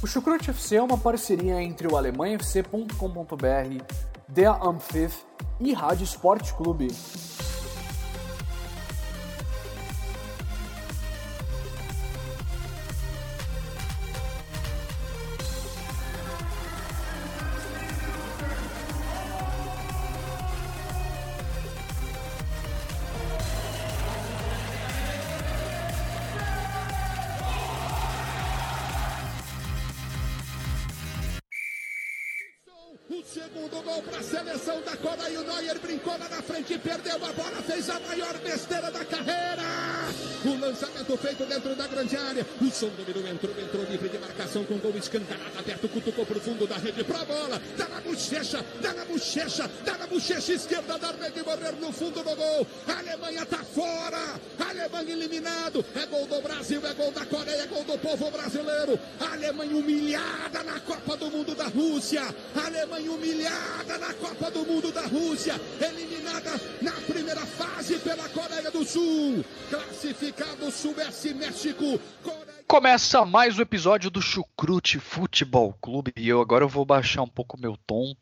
O Chucrute FC é uma parceria entre o alemanhafc.com.br, Der Ampfiff e Rádio Sport Clube. Bochecha, dá na bochecha, dá na bochecha esquerda da rede morrer no fundo do gol. A Alemanha tá fora. A Alemanha eliminado. É gol do Brasil, é gol da Coreia, é gol do povo brasileiro. A Alemanha humilhada na Copa do Mundo da Rússia. A Alemanha humilhada na Copa do Mundo da Rússia, eliminada na primeira fase pela Coreia do Sul, classificado Suécia e México. Começa mais um episódio do Chucrute Futebol Clube e eu agora eu vou baixar um pouco meu tom,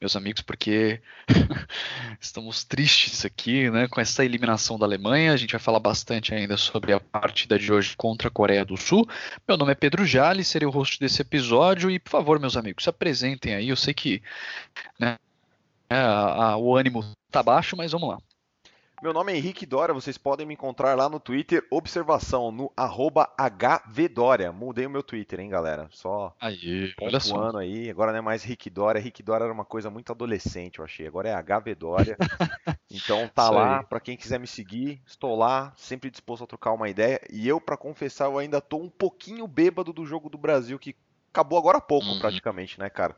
meus amigos, porque estamos tristes aqui, né, com essa eliminação da Alemanha. A gente vai falar bastante ainda sobre a partida de hoje contra a Coreia do Sul. Meu nome é Pedro Jali, serei o host desse episódio e, por favor, meus amigos, se apresentem aí. Eu sei que né, a, a, o ânimo tá baixo, mas vamos lá. Meu nome é Henrique Dória, vocês podem me encontrar lá no Twitter, observação, no arroba HVDória. Mudei o meu Twitter, hein, galera? Só aí, olha só. ano aí. Agora não é mais Rick Dória. Rick Dória era uma coisa muito adolescente, eu achei. Agora é HV Dória. então tá Isso lá, para quem quiser me seguir, estou lá, sempre disposto a trocar uma ideia. E eu, para confessar, eu ainda tô um pouquinho bêbado do jogo do Brasil, que acabou agora há pouco, Uhum. praticamente, né, cara?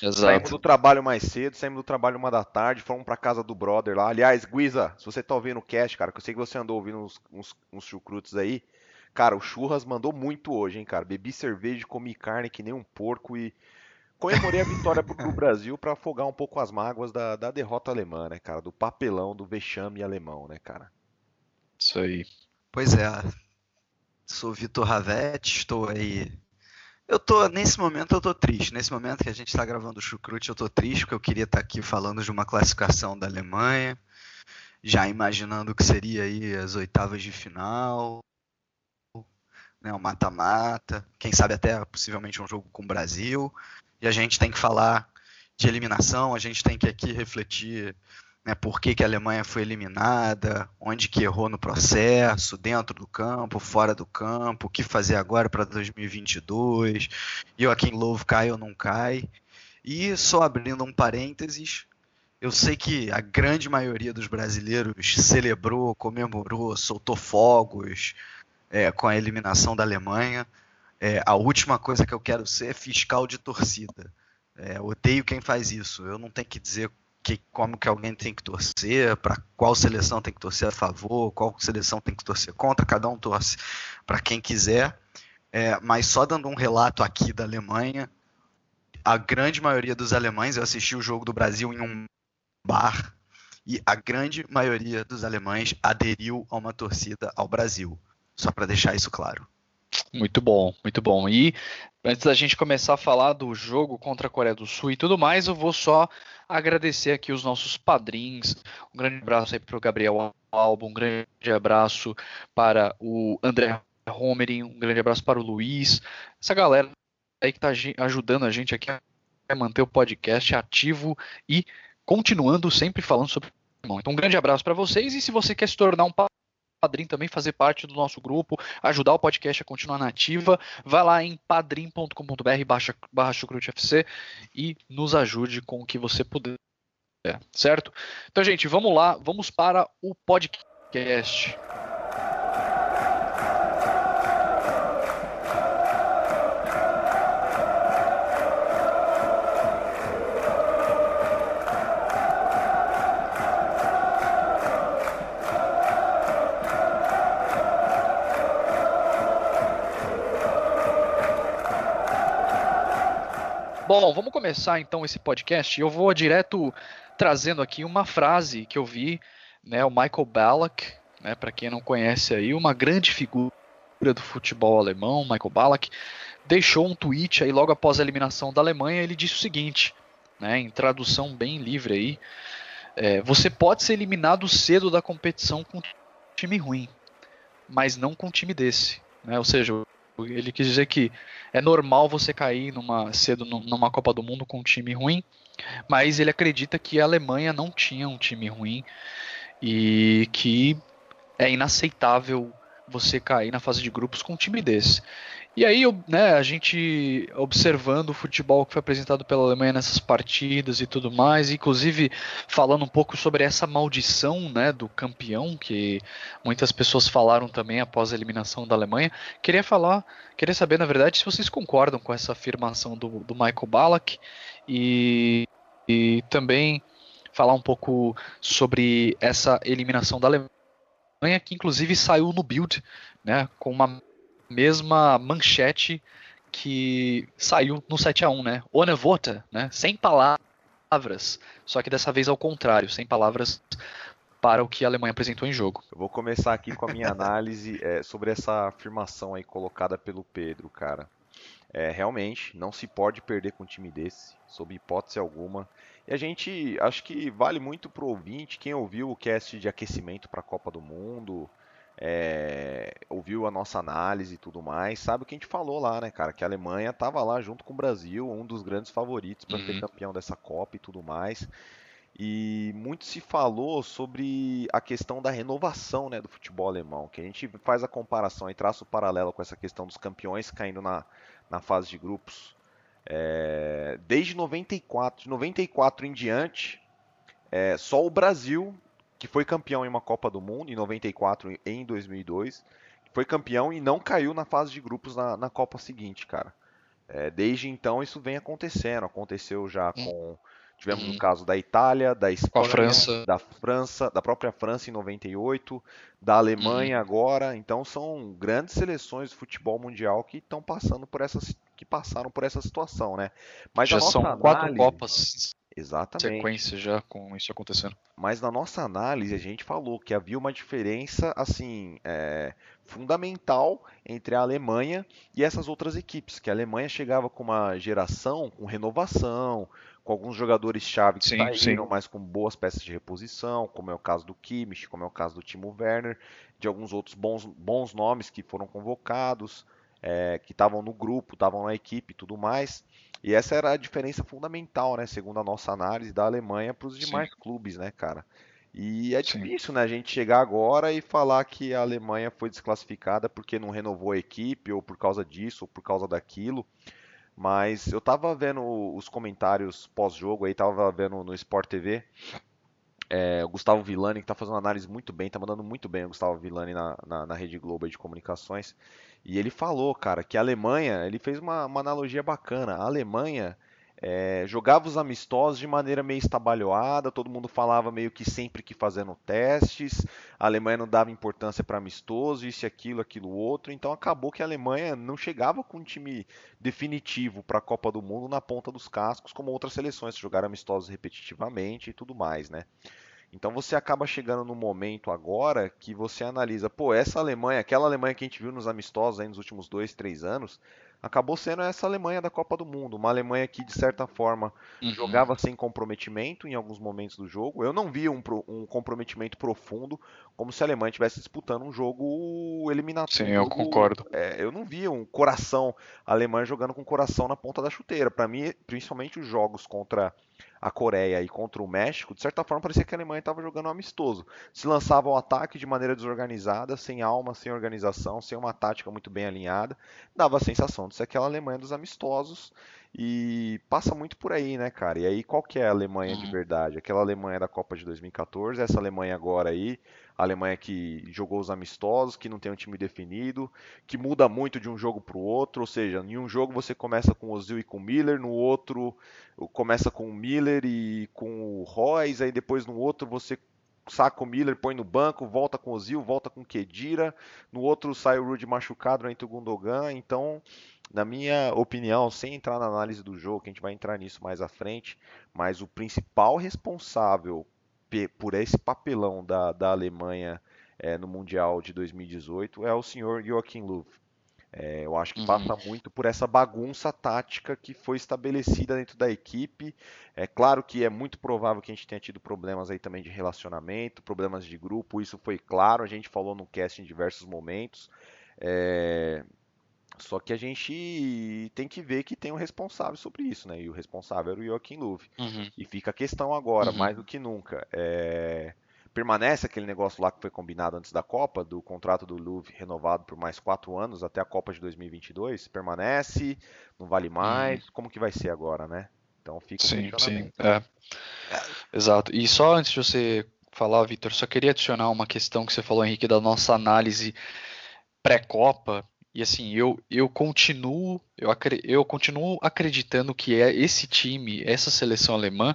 Saímos Exato. do trabalho mais cedo, saímos do trabalho uma da tarde, fomos pra casa do brother lá. Aliás, Guiza, se você tá ouvindo o cast, cara, que eu sei que você andou ouvindo uns, uns, uns chucrutes aí. Cara, o Churras mandou muito hoje, hein, cara. Bebi cerveja, comi carne que nem um porco e comemorei a vitória pro, Brasil pra afogar um pouco as mágoas da, da derrota alemã, né, cara? Do papelão, do vexame alemão, né, cara? Isso aí. Pois é, sou Vitor Ravetti, estou aí. Eu tô, nesse momento eu tô triste. Nesse momento que a gente está gravando o Chucrute, eu tô triste porque eu queria estar aqui falando de uma classificação da Alemanha, já imaginando o que seria aí as oitavas de final, né, o mata-mata, quem sabe até possivelmente um jogo com o Brasil. E a gente tem que falar de eliminação, a gente tem que aqui refletir né, por que, que a Alemanha foi eliminada, onde que errou no processo, dentro do campo, fora do campo, o que fazer agora para 2022, Joaquim Lowe cai ou não cai. E só abrindo um parênteses, eu sei que a grande maioria dos brasileiros celebrou, comemorou, soltou fogos é, com a eliminação da Alemanha. É, a última coisa que eu quero ser é fiscal de torcida. É, odeio quem faz isso. Eu não tenho que dizer que, como que alguém tem que torcer, para qual seleção tem que torcer a favor, qual seleção tem que torcer contra, cada um torce para quem quiser. É, mas só dando um relato aqui da Alemanha, a grande maioria dos alemães, eu assisti o jogo do Brasil em um bar, e a grande maioria dos alemães aderiu a uma torcida ao Brasil. Só para deixar isso claro. Muito bom, muito bom. E antes da gente começar a falar do jogo contra a Coreia do Sul e tudo mais, eu vou só agradecer aqui os nossos padrinhos. Um grande abraço aí para o Gabriel Alba, um grande abraço para o André Homerin, um grande abraço para o Luiz, essa galera aí que está ajudando a gente aqui a manter o podcast ativo e continuando sempre falando sobre futebol. Então, um grande abraço para vocês e se você quer se tornar um padrinho também, fazer parte do nosso grupo, ajudar o podcast a continuar na ativa, vai lá em padrim.com.br barra, barra chucrutefc e nos ajude com o que você puder, certo? Então, gente, vamos lá, vamos para o podcast. Bom, vamos começar então esse podcast. Eu vou direto trazendo aqui uma frase que eu vi, né, o Michael Ballack, né, para quem não conhece aí, uma grande figura do futebol alemão, Michael Ballack, deixou um tweet aí logo após a eliminação da Alemanha. Ele disse o seguinte, né, em tradução bem livre aí: é, você pode ser eliminado cedo da competição com um time ruim, mas não com um time desse. Né? Ou seja, ele quis dizer que é normal você cair numa, cedo numa Copa do Mundo com um time ruim, mas ele acredita que a Alemanha não tinha um time ruim e que é inaceitável você cair na fase de grupos com um time desse. E aí, né, a gente observando o futebol que foi apresentado pela Alemanha nessas partidas e tudo mais, inclusive falando um pouco sobre essa maldição, né, do campeão que muitas pessoas falaram também após a eliminação da Alemanha. Queria falar, queria saber na verdade se vocês concordam com essa afirmação do, do Michael Ballack e, e também falar um pouco sobre essa eliminação da Alemanha, que inclusive saiu no Build, né, com uma mesma manchete que saiu no 7 a 1 né? Ohne Worte, né? Sem palavras. Só que dessa vez ao contrário, sem palavras para o que a Alemanha apresentou em jogo. Eu vou começar aqui com a minha análise é, sobre essa afirmação aí colocada pelo Pedro, cara. É, realmente, não se pode perder com um time desse, sob hipótese alguma. E a gente, acho que vale muito pro ouvinte, quem ouviu o cast de aquecimento para a Copa do Mundo, é, ouviu a nossa análise e tudo mais, sabe o que a gente falou lá, né, cara? Que a Alemanha estava lá junto com o Brasil, um dos grandes favoritos para uhum. ser campeão dessa Copa e tudo mais. E muito se falou sobre a questão da renovação né, do futebol alemão, que a gente faz a comparação e traça o paralelo com essa questão dos campeões caindo na, na fase de grupos. É, desde 94, de 94 em diante, é, só o Brasil que foi campeão em uma Copa do Mundo em 94 e em 2002, foi campeão e não caiu na fase de grupos na, na Copa seguinte, cara. É, desde então isso vem acontecendo. Aconteceu já hum. com tivemos uhum. o caso da Itália, da Espanha, França. da França, da própria França em 98, da Alemanha uhum. agora. Então são grandes seleções de futebol mundial que estão passando por essa que passaram por essa situação, né? Mas já são análise... quatro copas Exatamente. Sequência já com isso acontecendo. Mas na nossa análise a gente falou que havia uma diferença assim é, fundamental entre a Alemanha e essas outras equipes. Que a Alemanha chegava com uma geração com renovação, com alguns jogadores chave que saíram, sim. mas com boas peças de reposição, como é o caso do Kimmich, como é o caso do Timo Werner, de alguns outros bons, bons nomes que foram convocados, é, que estavam no grupo, estavam na equipe e tudo mais. E essa era a diferença fundamental, né, segundo a nossa análise, da Alemanha para os demais Sim. clubes, né, cara? E é difícil, Sim. né, a gente chegar agora e falar que a Alemanha foi desclassificada porque não renovou a equipe, ou por causa disso, ou por causa daquilo. Mas eu tava vendo os comentários pós-jogo aí, tava vendo no Sport TV. É, o Gustavo Villani, que tá fazendo uma análise muito bem, tá mandando muito bem o Gustavo Villani na, na, na Rede Globo de comunicações. E ele falou, cara, que a Alemanha, ele fez uma, uma analogia bacana. A Alemanha é, jogava os amistosos de maneira meio estabalhoada, todo mundo falava meio que sempre que fazendo testes, a Alemanha não dava importância para amistoso, isso, aquilo, aquilo outro, então acabou que a Alemanha não chegava com um time definitivo para a Copa do Mundo na ponta dos cascos, como outras seleções jogaram amistosos repetitivamente e tudo mais, né? Então você acaba chegando no momento agora que você analisa, pô, essa Alemanha, aquela Alemanha que a gente viu nos amistosos aí nos últimos dois, três anos, acabou sendo essa Alemanha da Copa do Mundo, uma Alemanha que de certa forma uhum. jogava sem comprometimento em alguns momentos do jogo. Eu não via um, um, comprometimento profundo, como se a Alemanha estivesse disputando um jogo eliminatório. Sim, eu concordo. É, eu não via um coração alemão jogando com coração na ponta da chuteira. Para mim, principalmente os jogos contra a Coreia e contra o México, de certa forma parecia que a Alemanha estava jogando amistoso. Se lançava o ataque de maneira desorganizada, sem alma, sem organização, sem uma tática muito bem alinhada, dava a sensação de ser aquela Alemanha dos amistosos e passa muito por aí, né, cara? E aí qual que é a Alemanha de uhum. verdade? Aquela Alemanha da Copa de 2014, essa Alemanha agora aí, Alemanha que jogou os amistosos, que não tem um time definido, que muda muito de um jogo para o outro, ou seja, em um jogo você começa com o Ozil e com o Miller, no outro começa com o Miller e com o Royce, aí depois no outro você saca o Miller, põe no banco, volta com o Ozil, volta com o Kedira, no outro sai o Rudy machucado entre o Gundogan, então, na minha opinião, sem entrar na análise do jogo, que a gente vai entrar nisso mais à frente, mas o principal responsável por esse papelão da, da Alemanha é, no Mundial de 2018 é o senhor Joachim Löw. É, eu acho que uhum. passa muito por essa bagunça tática que foi estabelecida dentro da equipe. É claro que é muito provável que a gente tenha tido problemas aí também de relacionamento, problemas de grupo, isso foi claro, a gente falou no cast em diversos momentos. É... Só que a gente tem que ver que tem um responsável sobre isso, né? E o responsável era o Joaquim Luve. Uhum. E fica a questão agora, uhum. mais do que nunca. É permanece aquele negócio lá que foi combinado antes da Copa, do contrato do Louvre renovado por mais quatro anos até a Copa de 2022? Permanece? Não vale mais? Hum. Como que vai ser agora, né? Então fica sim, sim, é. Exato. E só antes de você falar, Vitor, só queria adicionar uma questão que você falou, Henrique, da nossa análise pré-Copa. E assim, eu, eu continuo eu, eu continuo acreditando que é esse time, essa seleção alemã,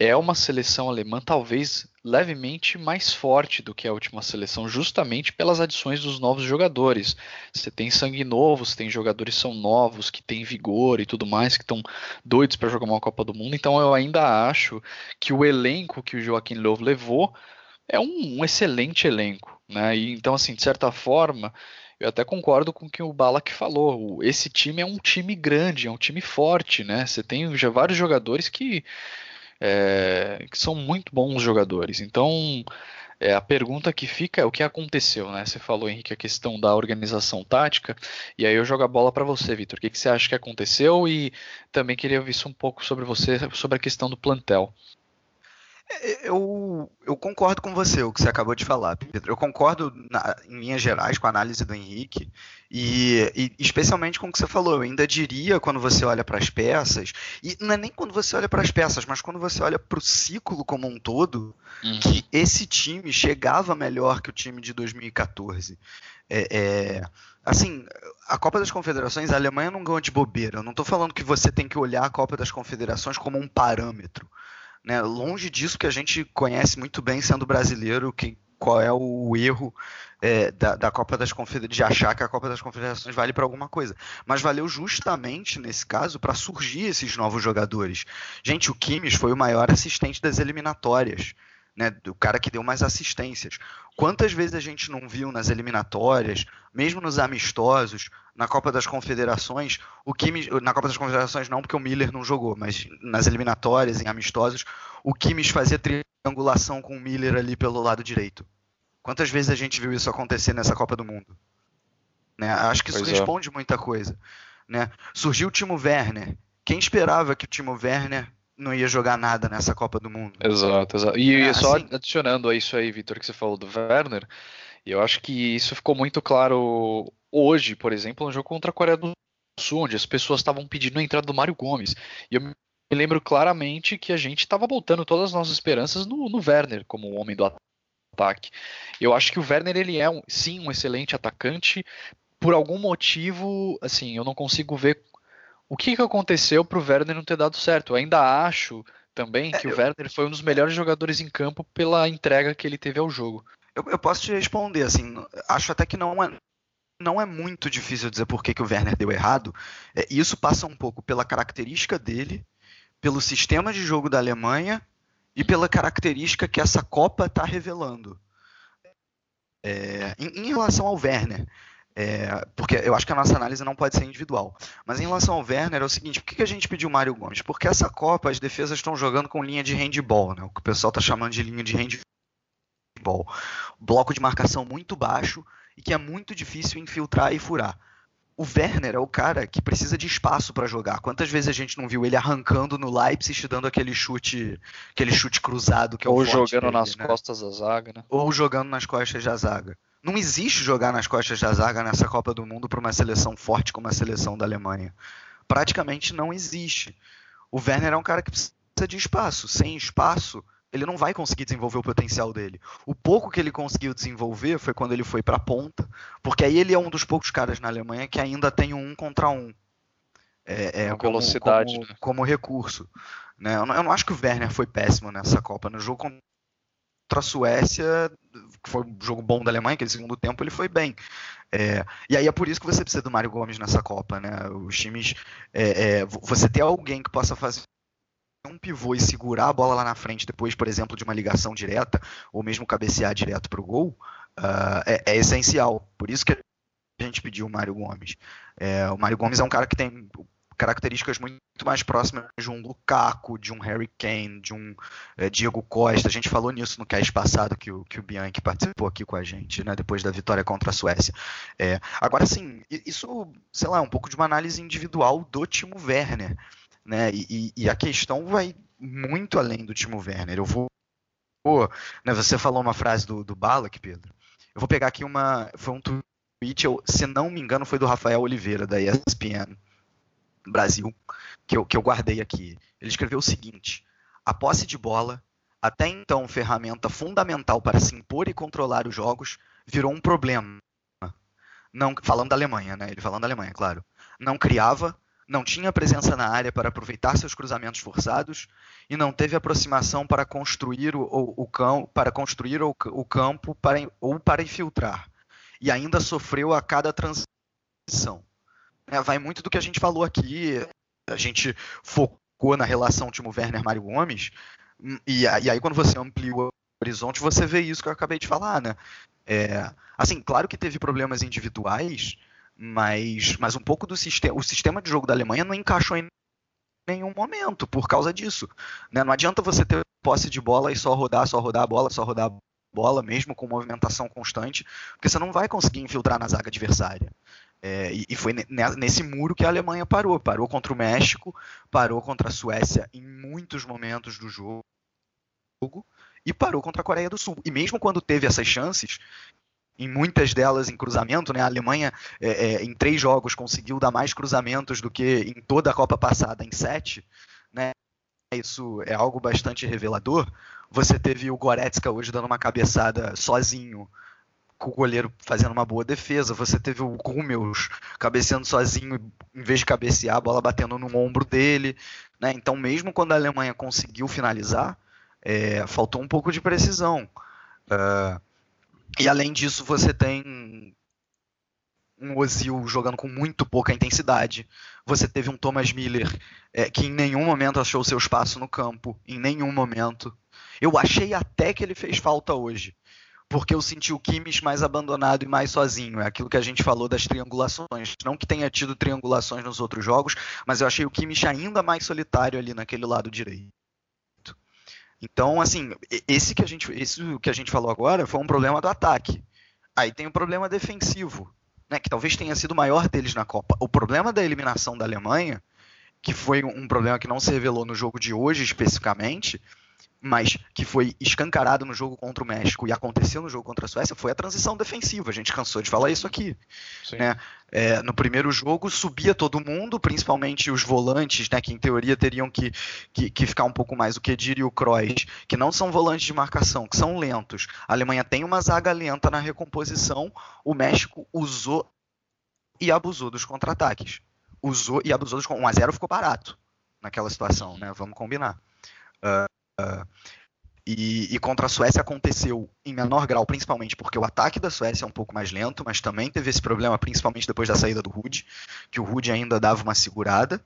é uma seleção alemã talvez levemente mais forte do que a última seleção, justamente pelas adições dos novos jogadores. Você tem sangue novo, você tem jogadores que são novos, que têm vigor e tudo mais, que estão doidos para jogar uma Copa do Mundo. Então eu ainda acho que o elenco que o Joaquim Löw levou é um, um excelente elenco, né? E, então assim, de certa forma, eu até concordo com o que o Balak falou. Esse time é um time grande, é um time forte, né? Você tem já vários jogadores que é, que são muito bons jogadores. Então, é, a pergunta que fica é o que aconteceu, né? Você falou, Henrique, a questão da organização tática, e aí eu jogo a bola para você, Vitor. O que, que, você acha que aconteceu? E também queria ouvir um pouco sobre você, sobre a questão do plantel. É, eu, eu concordo com você, o que você acabou de falar, Pedro. Eu concordo, na, em linhas gerais, com a análise do Henrique, e, e, especialmente com o que você falou. Eu ainda diria, quando você olha para as peças, e não é nem quando você olha para as peças, mas quando você olha para o ciclo como um todo, uhum. que esse time chegava melhor que o time de 2014. É, é, assim, a Copa das Confederações, a Alemanha não ganhou de bobeira. Eu não estou falando que você tem que olhar a Copa das Confederações como um parâmetro. Né? Longe disso que a gente conhece muito bem sendo brasileiro, que, qual é o erro é, da, da, Copa das Confederações, de achar que a Copa das Confederações vale para alguma coisa. Mas valeu justamente, nesse caso, para surgir esses novos jogadores. Gente, o Kimmich foi o maior assistente das eliminatórias né, do cara que deu mais assistências. Quantas vezes a gente não viu nas eliminatórias, mesmo nos amistosos, na Copa das Confederações, o Kimmich, na Copa das Confederações não, porque o Miller não jogou, mas nas eliminatórias, em amistosos, o Kimmich fazia triangulação com o Miller ali pelo lado direito. Quantas vezes a gente viu isso acontecer nessa Copa do Mundo? Né? Acho que isso pois é. responde é. muita coisa. Né? Surgiu o Timo Werner. Quem esperava que o Timo Werner não ia jogar nada nessa Copa do Mundo. Exato, exato. E é, só assim... adicionando a isso aí, Vitor, que você falou do Werner, eu acho que isso ficou muito claro hoje, por exemplo, no jogo contra a Coreia do Sul, onde as pessoas estavam pedindo a entrada do Mário Gomes. E eu me lembro claramente que a gente estava botando todas as nossas esperanças no, no Werner como o homem do ataque. Eu acho que o Werner ele é um, sim um excelente atacante. Por algum motivo, assim, eu não consigo ver o que, que aconteceu para o Werner não ter dado certo? Eu ainda acho também que é, o Werner foi um dos melhores jogadores em campo pela entrega que ele teve ao jogo. Eu, eu posso te responder, assim, acho até que não é, não é muito difícil dizer por que, que o Werner deu errado. É, isso passa um pouco pela característica dele, pelo sistema de jogo da Alemanha e pela característica que essa Copa está revelando. É, em, em, relação ao Werner, é, porque eu acho que a nossa análise não pode ser individual. Mas em relação ao Werner, é o seguinte: por que, a gente pediu o Mário Gomes? Porque essa Copa as defesas estão jogando com linha de handball, né? o que o pessoal está chamando de linha de handball. Bloco de marcação muito baixo e que é muito difícil infiltrar e furar. O Werner é o cara que precisa de espaço para jogar. Quantas vezes a gente não viu ele arrancando no Leipzig dando aquele chute, aquele chute cruzado que é o Ou jogando dele, nas né? costas da zaga, né? Ou jogando nas costas da zaga. Não existe jogar nas costas da zaga nessa Copa do Mundo para uma seleção forte como a seleção da Alemanha. Praticamente não existe. O Werner é um cara que precisa de espaço. Sem espaço, ele não vai conseguir desenvolver o potencial dele. O pouco que ele conseguiu desenvolver foi quando ele foi para a ponta, porque aí ele é um dos poucos caras na Alemanha que ainda tem um contra um. É, é como, velocidade, como, né? como, recurso. Né? Eu, não, eu, não, acho que o Werner foi péssimo nessa Copa. No jogo contra a Suécia, que foi um jogo bom da Alemanha, aquele segundo tempo ele foi bem. É, e aí é por isso que você precisa do Mário Gomes nessa Copa, né? Os times. É, é, você ter alguém que possa fazer um pivô e segurar a bola lá na frente depois, por exemplo, de uma ligação direta, ou mesmo cabecear direto para o gol, uh, é, essencial. Por isso que a gente pediu o Mário Gomes. É, o Mário Gomes é um cara que tem características muito mais próximas de um Lukaku, de um Harry Kane, de um é, Diego Costa. A gente falou nisso no cast passado que o, que o Bianchi participou aqui com a gente, né, depois da vitória contra a Suécia. É, agora, sim, isso, sei lá, é um pouco de uma análise individual do Timo Werner. Né, e, e a questão vai muito além do Timo Werner. Eu vou. Né, você falou uma frase do, do Balak, Pedro. Eu vou pegar aqui uma. Foi um tweet, eu, se não me engano, foi do Rafael Oliveira, da ESPN Brasil, que eu, que eu guardei aqui. Ele escreveu o seguinte: a posse de bola, até então ferramenta fundamental para se impor e controlar os jogos, virou um problema. Não, falando da Alemanha, né? Ele falando da Alemanha, claro. Não criava, não tinha presença na área para aproveitar seus cruzamentos forçados e não teve aproximação para construir o, o, o campo, para construir o, o campo para, ou para infiltrar. E ainda sofreu a cada transição. É, vai muito do que a gente falou aqui. A gente focou na relação Timo Werner-Mário Gomes. E, e, aí, quando você amplia o horizonte, você vê isso que eu acabei de falar, né? É, assim, claro que teve problemas individuais, mas, mas um pouco do sistema. O sistema de jogo da Alemanha não encaixou em nenhum momento por causa disso. Né? Não adianta você ter posse de bola e só rodar, só rodar a bola, só rodar a bola, mesmo com movimentação constante, porque você não vai conseguir infiltrar na zaga adversária. É, e, e, foi nesse muro que a Alemanha parou. Parou contra o México, parou contra a Suécia em muitos momentos do jogo e parou contra a Coreia do Sul. E mesmo quando teve essas chances, em muitas delas em cruzamento, né? A Alemanha é, é, em três jogos conseguiu dar mais cruzamentos do que em toda a Copa passada em sete, né? Isso é algo bastante revelador. Você teve o Goretzka hoje dando uma cabeçada sozinho com o goleiro fazendo uma boa defesa. Você teve o Rummels cabeceando sozinho, em vez de cabecear, a bola batendo no ombro dele. Né? Então, mesmo quando a Alemanha conseguiu finalizar, é, faltou um pouco de precisão. Uh, e além disso, você tem um Ozil jogando com muito pouca intensidade. Você teve um Thomas Miller é, que em nenhum momento achou seu espaço no campo, em nenhum momento. Eu achei até que ele fez falta hoje porque eu senti o Kimmich mais abandonado e mais sozinho. É aquilo que a gente falou das triangulações. Não que tenha tido triangulações nos outros jogos, mas eu achei o Kimmich ainda mais solitário ali naquele lado direito. Então, assim, esse que a gente, esse que a gente falou agora foi um problema do ataque. Aí tem o problema defensivo, né, que talvez tenha sido o maior deles na Copa. O problema da eliminação da Alemanha, que foi um problema que não se revelou no jogo de hoje especificamente, mas que foi escancarado no jogo contra o México e aconteceu no jogo contra a Suécia foi a transição defensiva. A gente cansou de falar isso aqui. Né? É, no primeiro jogo subia todo mundo, principalmente os volantes, né, que em teoria teriam que, que, que ficar um pouco mais o que diria o Kroos, que não são volantes de marcação, que são lentos. A Alemanha tem uma zaga lenta na recomposição, o México usou e abusou dos contra-ataques. Usou e abusou dos 1 a 0 ficou barato naquela situação, né? Vamos combinar. Uh, e, e, contra a Suécia aconteceu em menor grau, principalmente porque o ataque da Suécia é um pouco mais lento, mas também teve esse problema, principalmente depois da saída do Rude, que o Rude ainda dava uma segurada.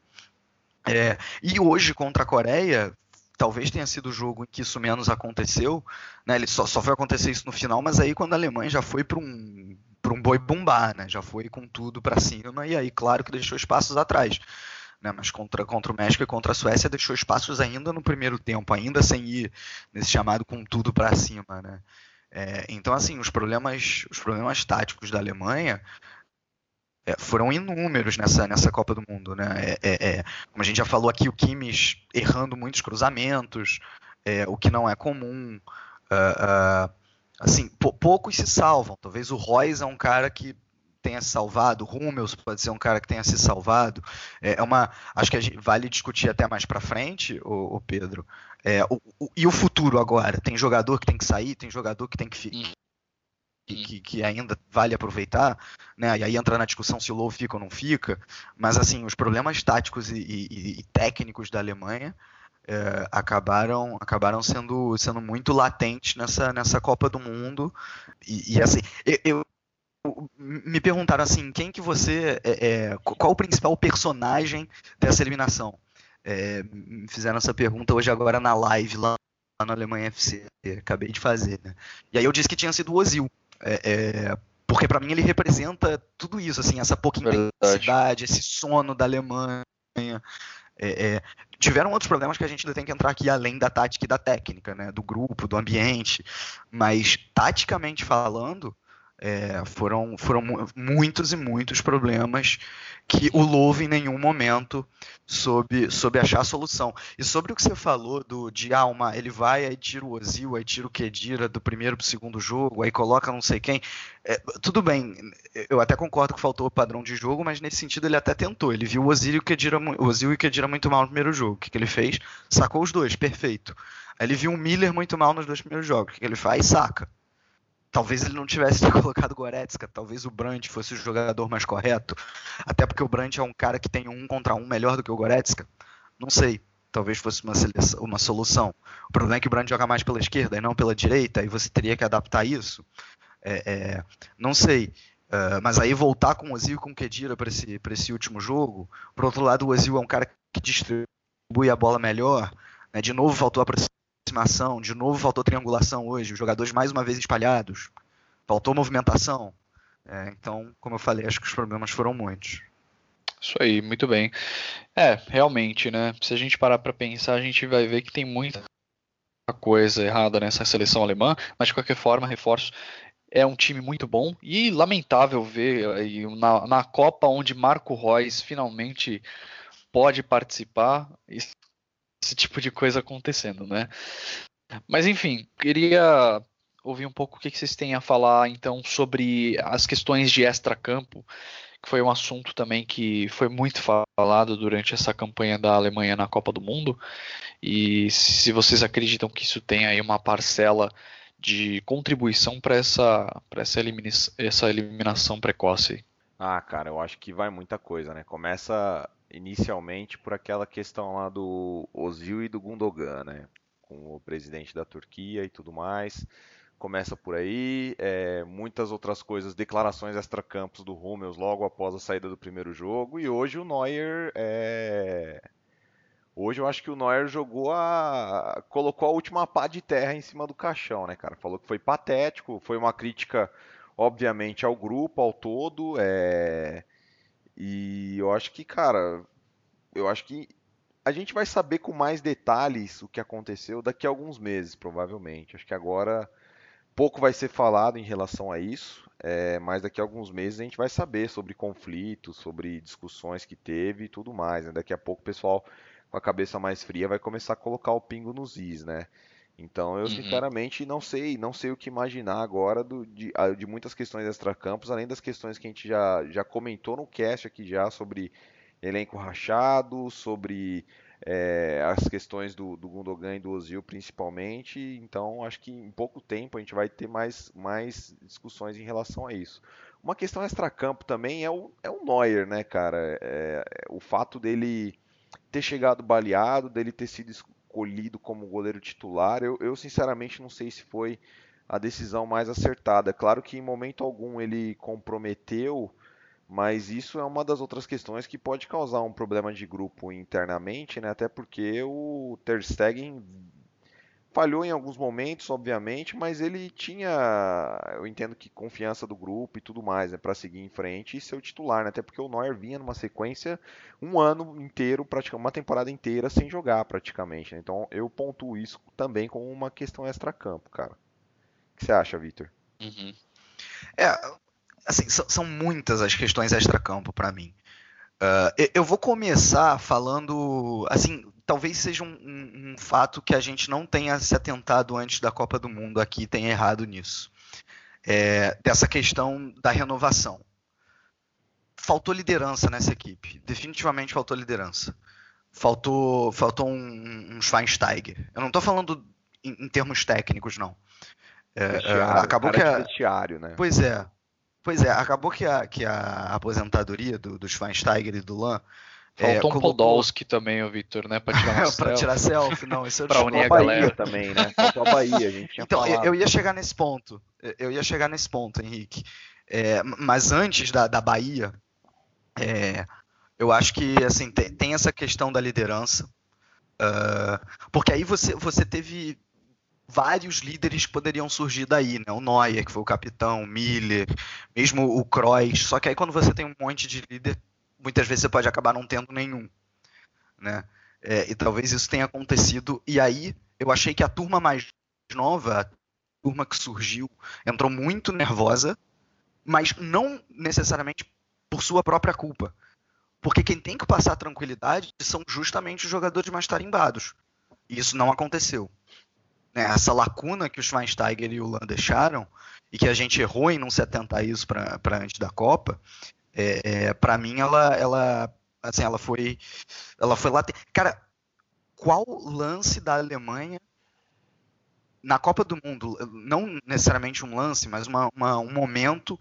É, e hoje contra a Coreia, talvez tenha sido o jogo em que isso menos aconteceu, né? Ele só, só foi acontecer isso no final, mas aí quando a Alemanha já foi para um para um boi bombar, né? Já foi com tudo para cima e aí claro que deixou espaços atrás né? Mas contra, contra o México e contra a Suécia deixou espaços ainda no primeiro tempo, ainda sem ir nesse chamado com tudo para cima, né? É, então, assim, os problemas, os problemas táticos da Alemanha é, foram inúmeros nessa, nessa Copa do Mundo, né? É, é, é como a gente já falou aqui, o Kimmich errando muitos cruzamentos, é, o que não é comum. Uh, uh, assim, poucos se salvam. Talvez o Royce é um cara que tenha se salvado, Rummels pode ser um cara que tenha se salvado. É, é uma, acho que gente, vale discutir até mais para frente, o, Pedro. É, o, o, e o futuro agora? Tem jogador que tem que sair, tem jogador que tem que ficar. Que, que, ainda vale aproveitar, né? E aí entra na discussão se o Low fica ou não fica. Mas assim, os problemas táticos e, e, e técnicos da Alemanha é, acabaram acabaram sendo, sendo muito latentes nessa, nessa Copa do Mundo. E, e assim, eu, me perguntaram assim, quem que você, é, é, qual o principal personagem dessa eliminação? É, me fizeram essa pergunta hoje agora na live lá, na Alemanha FC, acabei de fazer, né? E aí eu disse que tinha sido o Ozil, é, é, porque para mim ele representa tudo isso, assim, essa pouca intensidade, esse sono da Alemanha. É, tiveram outros problemas que a gente ainda tem que entrar aqui além da tática e da técnica, né? Do grupo, do ambiente. Mas taticamente falando, é, foram, foram muitos e muitos problemas que o Louve em nenhum momento soube, soube achar a solução. E sobre o que você falou do de ah, ele vai, aí tira o Ozil, aí tira o Kedira do primeiro para o segundo jogo, aí coloca não sei quem. É, tudo bem, eu até concordo que faltou o padrão de jogo, mas nesse sentido ele até tentou. Ele viu o Ozil e o Kedira, o Ozil e o Kedira muito mal no primeiro jogo. O que, que ele fez? Sacou os dois, perfeito. Aí ele viu o Miller muito mal nos dois primeiros jogos. O que, que ele faz? Saca Talvez ele não tivesse colocado Goretzka, talvez o Brandt fosse o jogador mais correto, até porque o Brandt é um cara que tem um contra um melhor do que o Goretzka. Não sei, talvez fosse uma, seleção, uma solução. O problema é que o Brandt joga mais pela esquerda e não pela direita, e você teria que adaptar isso. É, é, não sei. Uh, mas aí voltar com o Ozil e com o Kedira para esse, esse último jogo. Por outro lado, o Ozil é um cara que distribui a bola melhor. Né? De novo faltou a aproximação, de novo faltou triangulação hoje, os jogadores mais uma vez espalhados, faltou movimentação. É, então, como eu falei, acho que os problemas foram muitos. Isso aí, muito bem. É, realmente, né? Se a gente parar para pensar, a gente vai ver que tem muita coisa errada nessa seleção alemã, mas de qualquer forma, reforço, é um time muito bom e lamentável ver na, na Copa onde Marco Reus finalmente pode participar esse tipo de coisa acontecendo, né? Mas enfim, queria ouvir um pouco o que vocês têm a falar então sobre as questões de extra-campo, que foi um assunto também que foi muito falado durante essa campanha da Alemanha na Copa do Mundo. E se vocês acreditam que isso tem aí uma parcela de contribuição para essa, essa, elimina essa eliminação precoce. Ah, cara, eu acho que vai muita coisa, né? Começa inicialmente por aquela questão lá do Ozil e do Gundogan, né? Com o presidente da Turquia e tudo mais. Começa por aí, é, muitas outras coisas, declarações extra-campos do Hummels logo após a saída do primeiro jogo. E hoje o Neuer é... Hoje eu acho que o Neuer jogou a. colocou a última pá de terra em cima do caixão, né, cara? Falou que foi patético, foi uma crítica, obviamente, ao grupo, ao todo. É e eu acho que, cara, eu acho que a gente vai saber com mais detalhes o que aconteceu daqui a alguns meses, provavelmente. Acho que agora pouco vai ser falado em relação a isso, é, mas daqui a alguns meses a gente vai saber sobre conflitos, sobre discussões que teve e tudo mais. Né? Daqui a pouco o pessoal com a cabeça mais fria vai começar a colocar o pingo nos is, né? Então eu uhum. sinceramente não sei, não sei o que imaginar agora do, de, de, muitas questões extracampos, além das questões que a gente já, já comentou no cast aqui já sobre elenco rachado, sobre é, as questões do, do Gundogan e do Ozil principalmente. Então acho que em pouco tempo a gente vai ter mais, mais discussões em relação a isso. Uma questão extracampo também é o, é o Neuer, né, cara? É, é, o fato dele ter chegado baleado, dele ter sido escolhido como goleiro titular, eu, eu sinceramente não sei se foi a decisão mais acertada. Claro que em momento algum ele comprometeu, mas isso é uma das outras questões que pode causar um problema de grupo internamente, né? Até porque o Ter Stegen Falhou em alguns momentos, obviamente, mas ele tinha, eu entendo que confiança do grupo e tudo mais, né, para seguir em frente e ser o titular, né, até porque o Neuer vinha numa sequência um ano inteiro, praticamente uma temporada inteira sem jogar praticamente. Né, então eu pontuo isso também como uma questão extra-campo, cara. O que você acha, Victor? Uhum. É, assim, são, são muitas as questões extra-campo para mim. Uh, eu vou começar falando, assim, talvez seja um, um, um, fato que a gente não tenha se atentado antes da Copa do Mundo aqui, tenha errado nisso. É, dessa questão da renovação. Faltou liderança nessa equipe. Definitivamente faltou liderança. Faltou, faltou um, um Schweinsteiger. Eu não estou falando em, em, termos técnicos, não. É, é acabou que a... vestiário, né? Pois é. Pois é, acabou que a, que a aposentadoria do, do Schweinsteiger e do Lan Faltou é, um colocou... Podolski também, o Victor, né? Pra tirar, pra tirar selfie, não, isso é pra unir a, a galera também, né? Faltou a Bahia, a gente tinha Então, falado. eu ia chegar nesse ponto. Eu ia chegar nesse ponto, Henrique. É, mas antes da, da Bahia, é, eu acho que assim tem, tem essa questão da liderança. Uh, porque aí você, você teve vários líderes que poderiam surgir daí, né? O Neuer, que foi o capitão, o Miller, mesmo o Kroos. Só que aí quando você tem um monte de líder, muitas vezes você pode acabar não tendo nenhum, né? É, e talvez isso tenha acontecido. E aí eu achei que a turma mais nova, a turma que surgiu, entrou muito nervosa, mas não necessariamente por sua própria culpa. Porque quem tem que passar tranquilidade são justamente os jogadores mais tarimbados. E isso não aconteceu. Né? Essa lacuna que o Schweinsteiger e o Lan deixaram, e que a gente errou em não se atentar a isso para antes da Copa, é, é para mim ela, ela, assim, ela foi, ela foi lá. Cara, qual lance da Alemanha na Copa do Mundo, não necessariamente um lance, mas uma, uma, um momento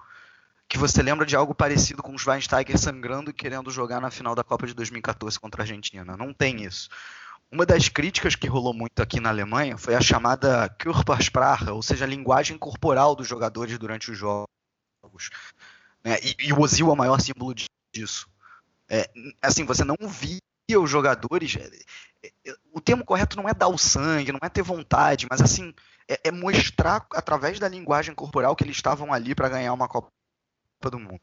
que você lembra de algo parecido com o Schweinsteiger sangrando e querendo jogar na final da Copa de 2014 contra a Argentina. Não tem isso. Uma das críticas que rolou muito aqui na Alemanha foi a chamada Körpersprache, ou seja, a linguagem corporal dos jogadores durante os jogos. Né? E, e, o Ozil é o maior símbolo disso. É, assim, você não via os jogadores. É, é, o termo correto não é dar o sangue, não é ter vontade, mas assim, é, é mostrar através da linguagem corporal que eles estavam ali para ganhar uma Copa do Mundo.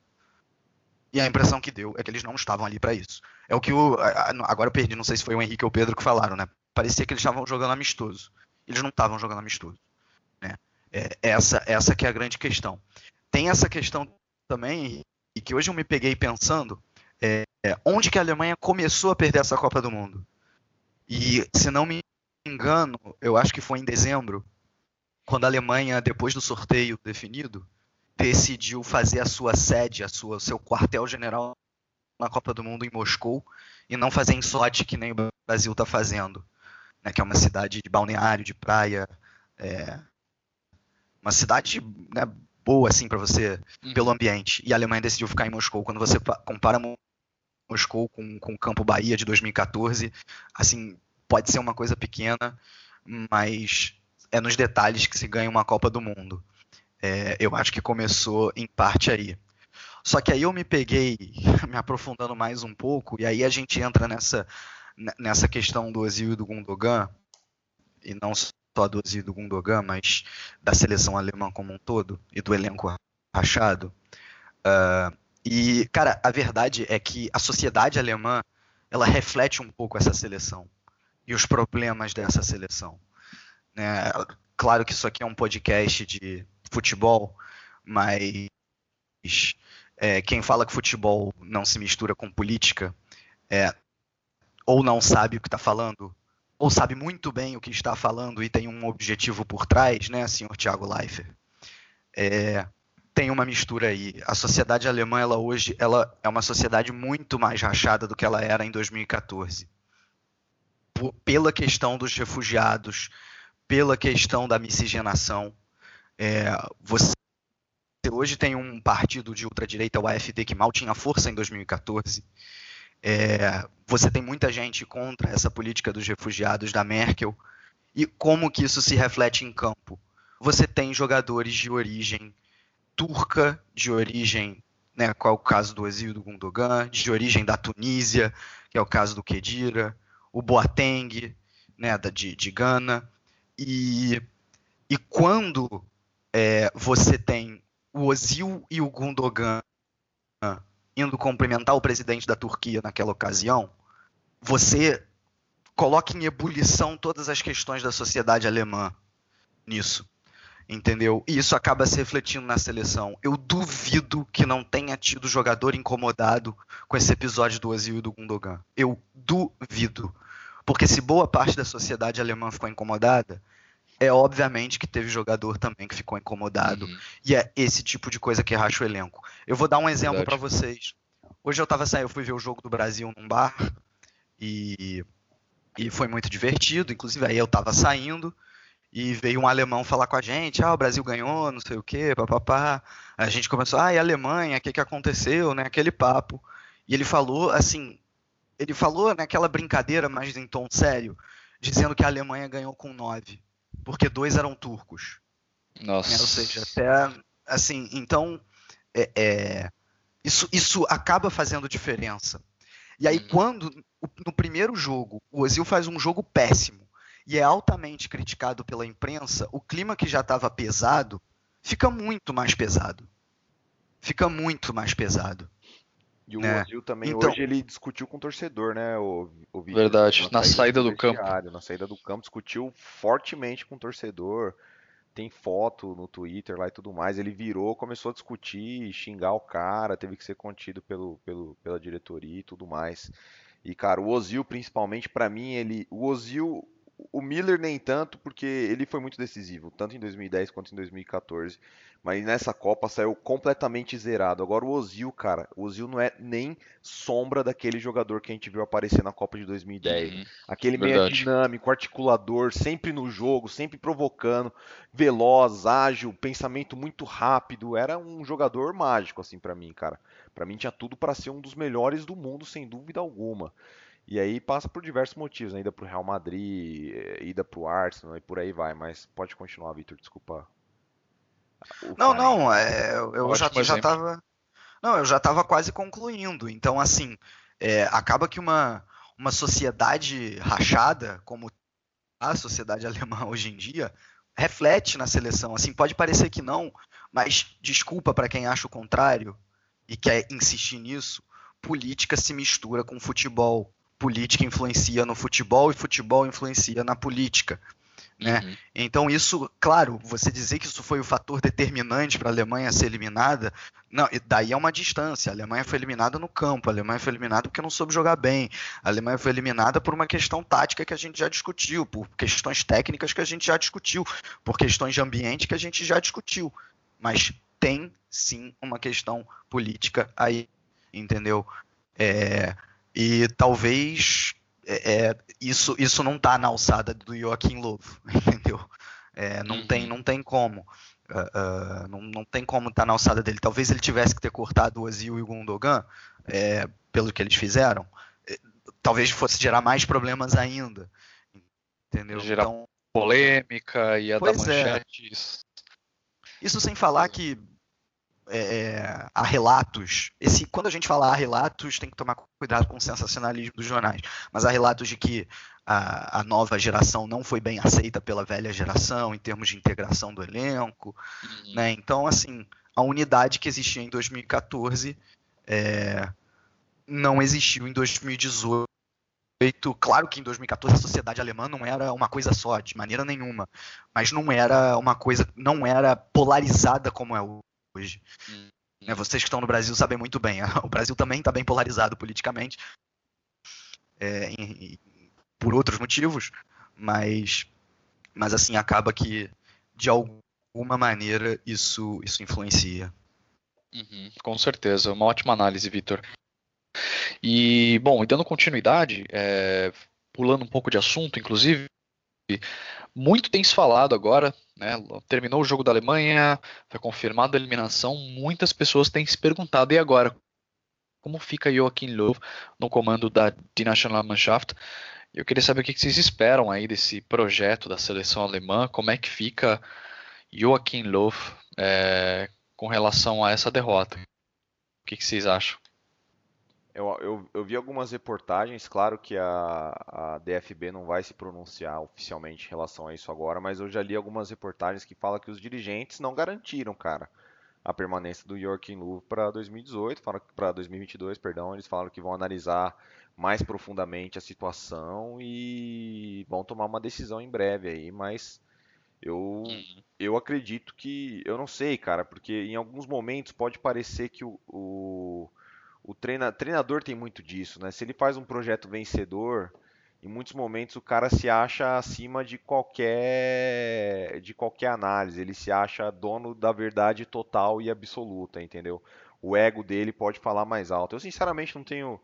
E a impressão que deu é que eles não estavam ali para isso. É o que o. Agora eu perdi, não sei se foi o Henrique ou o Pedro que falaram, né? Parecia que eles estavam jogando amistoso. Eles não estavam jogando amistoso. Né? É, essa, essa que é a grande questão. Tem essa questão também, e que hoje eu me peguei pensando, é, onde que a Alemanha começou a perder essa Copa do Mundo? E, se não me engano, eu acho que foi em dezembro, quando a Alemanha, depois do sorteio definido, decidiu fazer a sua sede, a sua, seu quartel-general na Copa do Mundo em Moscou e não fazer em Sochi, que nem o Brasil está fazendo, né, que é uma cidade de balneário, de praia, é, uma cidade né, boa assim para você uhum. pelo ambiente. E a Alemanha decidiu ficar em Moscou. Quando você compara Moscou com, com o Campo Bahia de 2014, assim pode ser uma coisa pequena, mas é nos detalhes que se ganha uma Copa do Mundo. É, eu acho que começou em parte aí. Só que aí eu me peguei me aprofundando mais um pouco, e aí a gente entra nessa, nessa questão do Ozil e do Gundogan, e não só do Ozil do Gundogan, mas da seleção alemã como um todo, e do elenco rachado. Uh, e, cara, a verdade é que a sociedade alemã, ela reflete um pouco essa seleção, e os problemas dessa seleção. Né? Claro que isso aqui é um podcast de futebol, mas é, quem fala que futebol não se mistura com política é, ou não sabe o que está falando, ou sabe muito bem o que está falando e tem um objetivo por trás, né, senhor Thiago Leifert? É, tem uma mistura aí. A sociedade alemã, ela hoje, ela é uma sociedade muito mais rachada do que ela era em 2014. Por, pela questão dos refugiados, pela questão da miscigenação, é, você hoje tem um partido de ultradireita, o AfD, que mal tinha força em 2014. É, você tem muita gente contra essa política dos refugiados da Merkel. E como que isso se reflete em campo? Você tem jogadores de origem turca, de origem, né, qual é o caso do exílio do Gundogan, de origem da Tunísia, que é o caso do Kedira, o Boateng, né, de, de Gana. E, e quando é, você tem o Ozil e o Gundogan indo cumprimentar o presidente da Turquia naquela ocasião, você coloca em ebulição todas as questões da sociedade alemã nisso. Entendeu? E isso acaba se refletindo na seleção. Eu duvido que não tenha tido jogador incomodado com esse episódio do Ozil e do Gundogan. Eu duvido. Porque se boa parte da sociedade alemã ficou incomodada, é obviamente que teve jogador também que ficou incomodado. Uhum. E é esse tipo de coisa que racha o elenco. Eu vou dar um exemplo para vocês. Hoje eu tava saindo, eu fui ver o jogo do Brasil num bar e, e foi muito divertido. Inclusive aí eu tava saindo e veio um alemão falar com a gente, ah, o Brasil ganhou, não sei o quê, papapá. A gente começou, ah, e a Alemanha, o que, que aconteceu, né? Aquele papo. E ele falou assim, ele falou naquela brincadeira, mas em tom sério, dizendo que a Alemanha ganhou com nove porque dois eram turcos. Nossa. Né? Ou seja, até assim, então é, é, isso, isso acaba fazendo diferença. E aí, uhum. quando no primeiro jogo o Ozil faz um jogo péssimo, e é altamente criticado pela imprensa, o clima que já estava pesado fica muito mais pesado. Fica muito mais pesado. E o né? Ozil também Então- hoje ele discutiu com o torcedor, né? O, o Verdade, na saída do campo. vestiário, Na saída do campo, discutiu fortemente com o torcedor. Tem foto no Twitter lá e tudo mais. Ele virou, começou a discutir, xingar o cara, teve que ser contido pelo, pelo, pela diretoria e tudo mais. E, cara, o Ozil, principalmente, pra mim, ele. O Ozil. O Miller nem tanto, porque ele foi muito decisivo, tanto em 2010 quanto em 2014. Mas nessa Copa saiu completamente zerado. Agora o Ozil, cara, o Ozil não é nem sombra daquele jogador que a gente viu aparecer na Copa de 2010. Uhum. Aquele meio Verdade. dinâmico, articulador, sempre no jogo, sempre provocando, veloz, ágil, pensamento muito rápido. Era um jogador mágico, assim, pra mim, cara. Pra mim tinha tudo pra ser um dos melhores do mundo, sem dúvida alguma. E aí passa por diversos motivos, né? Ida pro Real Madrid, eh, ida pro Arsenal e por aí vai. Mas pode continuar, Vitor, desculpa. o Não, não, é, eu já, já exemplo. tava. Não, eu já estava quase concluindo. Então, assim, é, acaba que uma, uma sociedade rachada, como a sociedade alemã hoje em dia, reflete na seleção. Assim, pode parecer que não, mas desculpa para quem acha o contrário e quer insistir nisso. Política se mistura com futebol. Política influencia no futebol e futebol influencia na política. Né? Uhum. Então, isso, claro, você dizer que isso foi o fator determinante para a Alemanha ser eliminada, não, daí é uma distância. A Alemanha foi eliminada no campo, a Alemanha foi eliminada porque não soube jogar bem, a Alemanha foi eliminada por uma questão tática que a gente já discutiu, por questões técnicas que a gente já discutiu, por questões de ambiente que a gente já discutiu. Mas tem sim uma questão política aí, entendeu? É, e talvez é, é, isso, isso não tá na alçada do Joaquim Lovo, entendeu? É, não, Uhum. tem, não tem como. Ah, ah, não, não tem como estar na alçada dele. Talvez ele tivesse que ter cortado o Ozil e o Gundogan, é, pelo que eles fizeram. Talvez fosse gerar mais problemas ainda. Entendeu? Gerar Então, Polêmica, ia dar Pois é. manchetes. Isso sem falar que é, há relatos. Esse, quando a gente fala há relatos, tem que tomar cuidado com o sensacionalismo dos jornais. Mas há relatos de que a, a nova geração não foi bem aceita pela velha geração em termos de integração do elenco. Uhum. Né? Então, assim, a unidade que existia em 2014 é, não existiu em 2018. Claro que em 2014 a sociedade alemã não era uma coisa só, de maneira nenhuma, mas não era uma coisa, não era polarizada como é hoje. Hum. Vocês que estão no Brasil sabem muito bem, o Brasil também está bem polarizado politicamente, é, em- em- por outros motivos, mas, mas assim acaba que de alguma maneira isso, isso influencia. Uhum, com certeza, uma ótima análise, Vitor. E, bom, e dando continuidade, é, pulando um pouco de assunto, inclusive, muito tem se falado agora, né? Terminou o jogo da Alemanha, foi confirmada a eliminação, muitas pessoas têm se perguntado, e agora? Como fica Joachim Löw no comando da Die Nationalmannschaft? Eu queria saber o que vocês esperam aí desse projeto da seleção alemã, como é que fica Joachim Löw é, com relação a essa derrota. O que vocês acham? Eu, eu, eu vi algumas reportagens, claro que a, a DFB não vai se pronunciar oficialmente em relação a isso agora, mas eu já li algumas reportagens que falam que os dirigentes não garantiram, cara, a permanência do Joachim Löw para 2018, para 2022, perdão, eles falaram que vão analisar mais profundamente a situação e vão tomar uma decisão em breve aí, mas eu eu acredito que, eu não sei, cara, porque em alguns momentos pode parecer que o, o, o treina, treinador tem muito disso, né? Se ele faz um projeto vencedor, em muitos momentos o cara se acha acima de qualquer de qualquer análise, ele se acha dono da verdade total e absoluta, entendeu? O ego dele pode falar mais alto. Eu sinceramente não tenho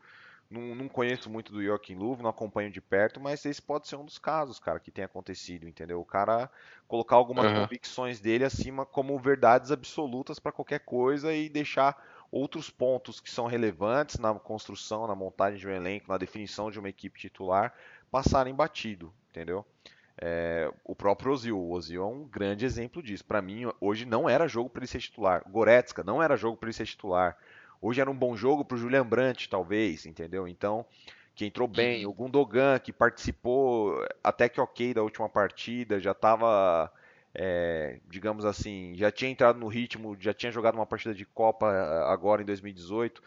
não, não conheço muito do Joachim Löw, não acompanho de perto, mas esse pode ser um dos casos, cara, que tem acontecido, entendeu? O cara colocar algumas Uhum. convicções dele acima como verdades absolutas para qualquer coisa e deixar outros pontos que são relevantes na construção, na montagem de um elenco, na definição de uma equipe titular passarem batido, entendeu? É, o próprio Ozil, o Ozil é um grande exemplo disso. Para mim, hoje não era jogo para ele ser titular. Goretzka não era jogo para ele ser titular. Hoje era um bom jogo para o Julian Brandt, talvez, entendeu? Então, que entrou bem, o Gundogan, que participou até que ok da última partida, já estava, é, digamos assim, já tinha entrado no ritmo, já tinha jogado uma partida de Copa eh, agora em 2018.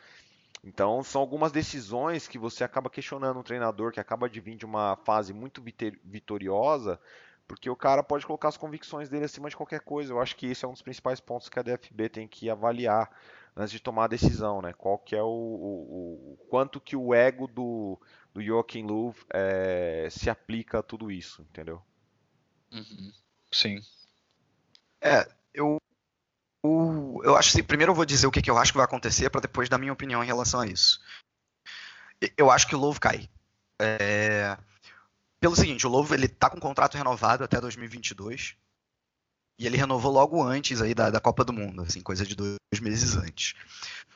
Então, são algumas decisões que você acaba questionando um treinador que acaba de vir de uma fase muito vitoriosa, porque o cara pode colocar as convicções dele acima de qualquer coisa. Eu acho que esse é um dos principais pontos que a DFB tem que avaliar antes de tomar a decisão, né? Qual que é o, o, o quanto que o ego do, do Joachim Löw é, se aplica a tudo isso, entendeu? Uhum. Sim. É, eu o, eu acho que primeiro eu vou dizer o que, que eu acho que vai acontecer para depois dar minha opinião em relação a isso. Eu acho que o Louvre cai. É, pelo seguinte, o Louvre ele tá com contrato renovado até 2022 e ele renovou logo antes aí da, da Copa do Mundo, assim, coisa de dois meses antes.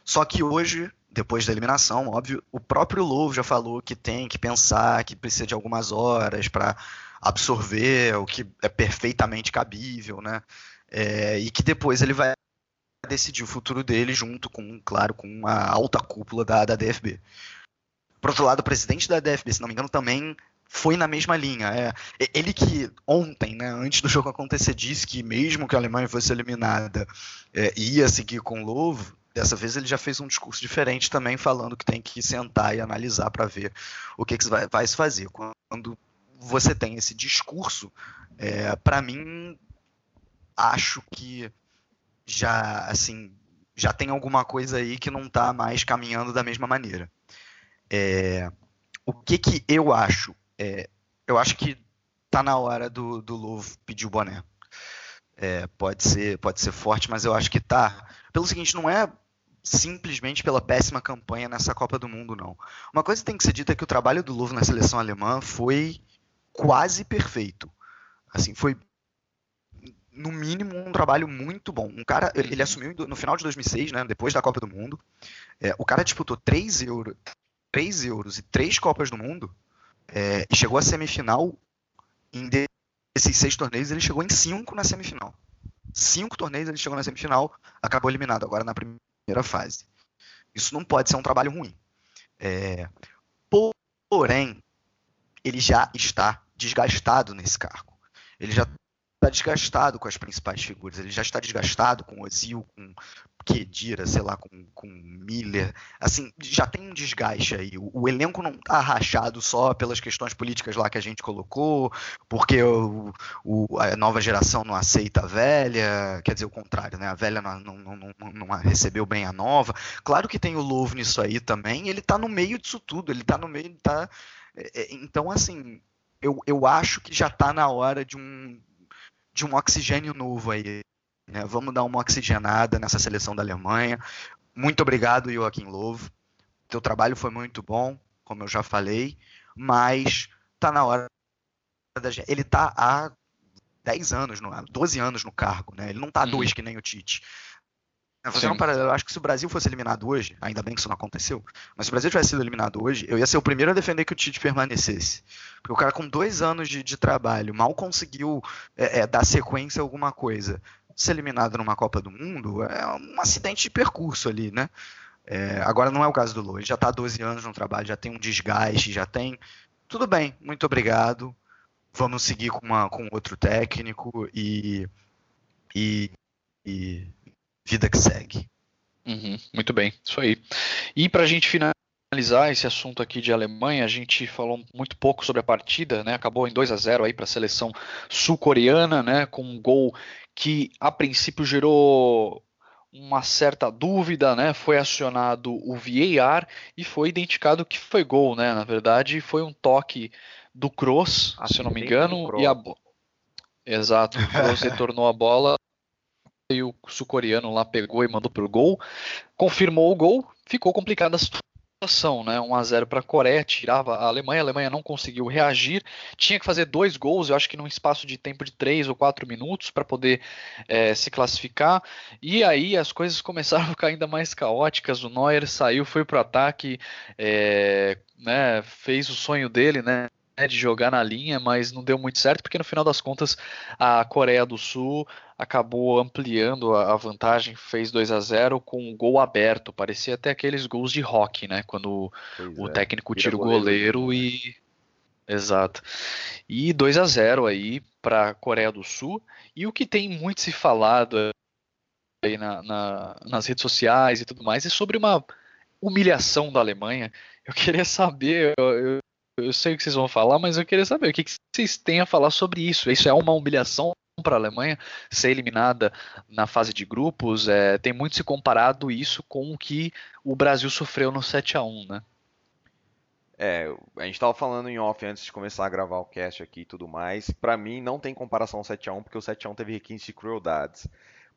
Só que hoje, depois da eliminação, óbvio, o próprio Louvre já falou que tem que pensar, que precisa de algumas horas para absorver, o que é perfeitamente cabível, né? É, e que depois ele vai decidir o futuro dele junto com, claro, com a alta cúpula da, da DFB. Por outro lado, o presidente da DFB, se não me engano, também foi na mesma linha. É, ele que ontem, né, antes do jogo acontecer, disse que mesmo que a Alemanha fosse eliminada, é, ia seguir com o. Dessa vez ele já fez um discurso diferente também, falando que tem que sentar e analisar para ver o que, que vai, vai, se fazer. Quando você tem esse discurso, é, para mim, acho que já, assim, já tem alguma coisa aí que não está mais caminhando da mesma maneira. É, o que que eu acho? É, eu acho que tá na hora do, do Louvre pedir o boné. É, pode ser pode ser forte, mas eu acho que tá. Pelo seguinte, não é simplesmente pela péssima campanha nessa Copa do Mundo, não. Uma coisa que tem que ser dita é que o trabalho do Louvre na seleção alemã foi quase perfeito. Assim, foi no mínimo um trabalho muito bom. Um cara, ele, assumiu no final de 2006, né, depois da Copa do Mundo. É, o cara disputou 3 euros, 3 euros e 3 Copas do Mundo é, e chegou à semifinal. Em desses seis torneios, ele chegou em cinco na semifinal. Cinco torneios ele chegou na semifinal, acabou eliminado agora na primeira fase. Isso não pode ser um trabalho ruim. É, porém, ele já está desgastado nesse cargo. Ele já está desgastado com as principais figuras. Ele já está desgastado com Ozil, com Kedira, sei lá, com, com Miller. Assim, já tem um desgaste aí. O, o, elenco não está rachado só pelas questões políticas lá que a gente colocou, porque o, o, a nova geração não aceita a velha, quer dizer, o contrário, né? A velha não, não, não, não recebeu bem a nova. Claro que tem o Louvre nisso aí também, ele está no meio disso tudo, ele está no meio, tá... É, é, então, assim, eu, eu acho que já está na hora de um de um oxigênio novo aí. Né? Vamos dar uma oxigenada nessa seleção da Alemanha. Muito obrigado, Joaquim Lovo. Teu trabalho foi muito bom, como eu já falei, mas tá na hora da gente. Ele tá há 10 anos, 12 anos no cargo, né? Ele não tá há dois uhum. que nem o Tite. Fazendo um paralelo, eu acho que se o Brasil fosse eliminado hoje, ainda bem que isso não aconteceu, mas se o Brasil tivesse sido eliminado hoje, eu ia ser o primeiro a defender que o Tite permanecesse. Porque o cara, com dois anos de, de trabalho, mal conseguiu é, é, dar sequência a alguma coisa. Ser eliminado numa Copa do Mundo é um acidente de percurso ali, né? É, agora não é o caso do Lô, ele já está há 12 anos no trabalho, já tem um desgaste, já tem. Tudo bem, muito obrigado. Vamos seguir com, uma, com outro técnico e, e, e vida que segue. Uhum, muito bem, isso aí. E para a gente finalizar esse assunto aqui de Alemanha, a gente falou muito pouco sobre a partida, né? Acabou em 2 a 0 aí para a seleção sul-coreana, né? Com um gol que a princípio gerou uma certa dúvida, né? Foi acionado o VAR e foi identificado que foi gol, né? Na verdade, foi um toque do Kroos, se eu não me engano, e a Exato, o Kroos retornou a bola e o sul-coreano lá pegou e mandou pro gol, confirmou o gol, ficou complicada a situação, né? 1 a 0 para a Coreia, tirava a Alemanha, a Alemanha não conseguiu reagir, tinha que fazer dois gols, eu acho que num espaço de tempo de 3 ou 4 minutos para poder é, se classificar, e aí as coisas começaram a ficar ainda mais caóticas, o Neuer saiu, foi pro ataque, é, né, fez o sonho dele, né? De jogar na linha, mas não deu muito certo, porque no final das contas a Coreia do Sul acabou ampliando a vantagem, fez 2 a 0 com um gol aberto, parecia até aqueles gols de rock, né, quando pois o é. técnico tira o goleiro, goleiro e exato. E 2 a 0 aí para a Coreia do Sul, e o que tem muito se falado aí na, na, nas redes sociais e tudo mais é sobre uma humilhação da Alemanha. Eu queria saber, eu, eu eu sei o que vocês vão falar, mas eu queria saber o que vocês têm a falar sobre isso. Isso é uma humilhação para a Alemanha ser eliminada na fase de grupos? É, tem muito se comparado isso com o que o Brasil sofreu no 7 a 1 né? É, a gente estava falando em off antes de começar a gravar o cast aqui e tudo mais. Para mim, não tem comparação ao 7 a 1 porque o 7 a 1 teve requinte de crueldades.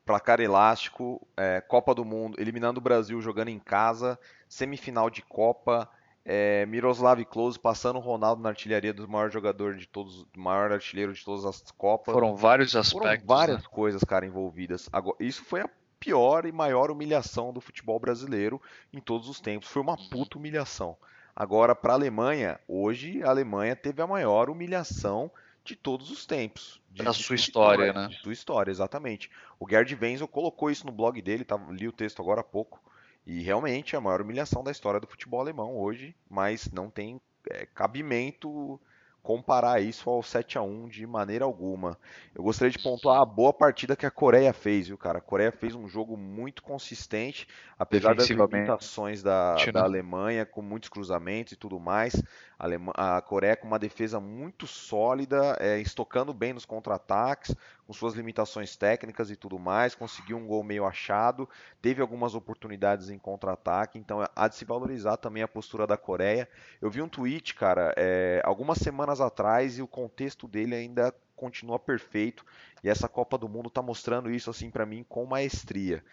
Placar elástico, é, Copa do Mundo, eliminando o Brasil jogando em casa, semifinal de Copa, é, Miroslav Klose passando o Ronaldo na artilharia do maior jogador de todos, do maior artilheiro de todas as Copas. Foram vários aspectos. Foram várias né? coisas, cara, envolvidas. Agora, isso foi a pior e maior humilhação do futebol brasileiro em todos os tempos. Foi uma puta humilhação. Agora, para a Alemanha, hoje a Alemanha teve a maior humilhação de todos os tempos. De, da sua história, né? De sua história, exatamente. O Gerd Wenzel colocou isso no blog dele, tá, li o texto agora há pouco. E realmente é a maior humilhação da história do futebol alemão hoje, mas não tem é, cabimento comparar isso ao 7 a 1 de maneira alguma. Eu gostaria de pontuar a boa partida que a Coreia fez, viu, cara? A Coreia fez um jogo muito consistente, apesar das limitações da, da Alemanha, com muitos cruzamentos e tudo mais. A, a Coreia com uma defesa muito sólida, é, estocando bem nos contra-ataques, com suas limitações técnicas e tudo mais, conseguiu um gol meio achado, teve algumas oportunidades em contra-ataque, então há de se valorizar também a postura da Coreia. Eu vi um tweet, cara, é, algumas semanas atrás e o contexto dele ainda continua perfeito e essa Copa do Mundo está mostrando isso assim para mim com maestria.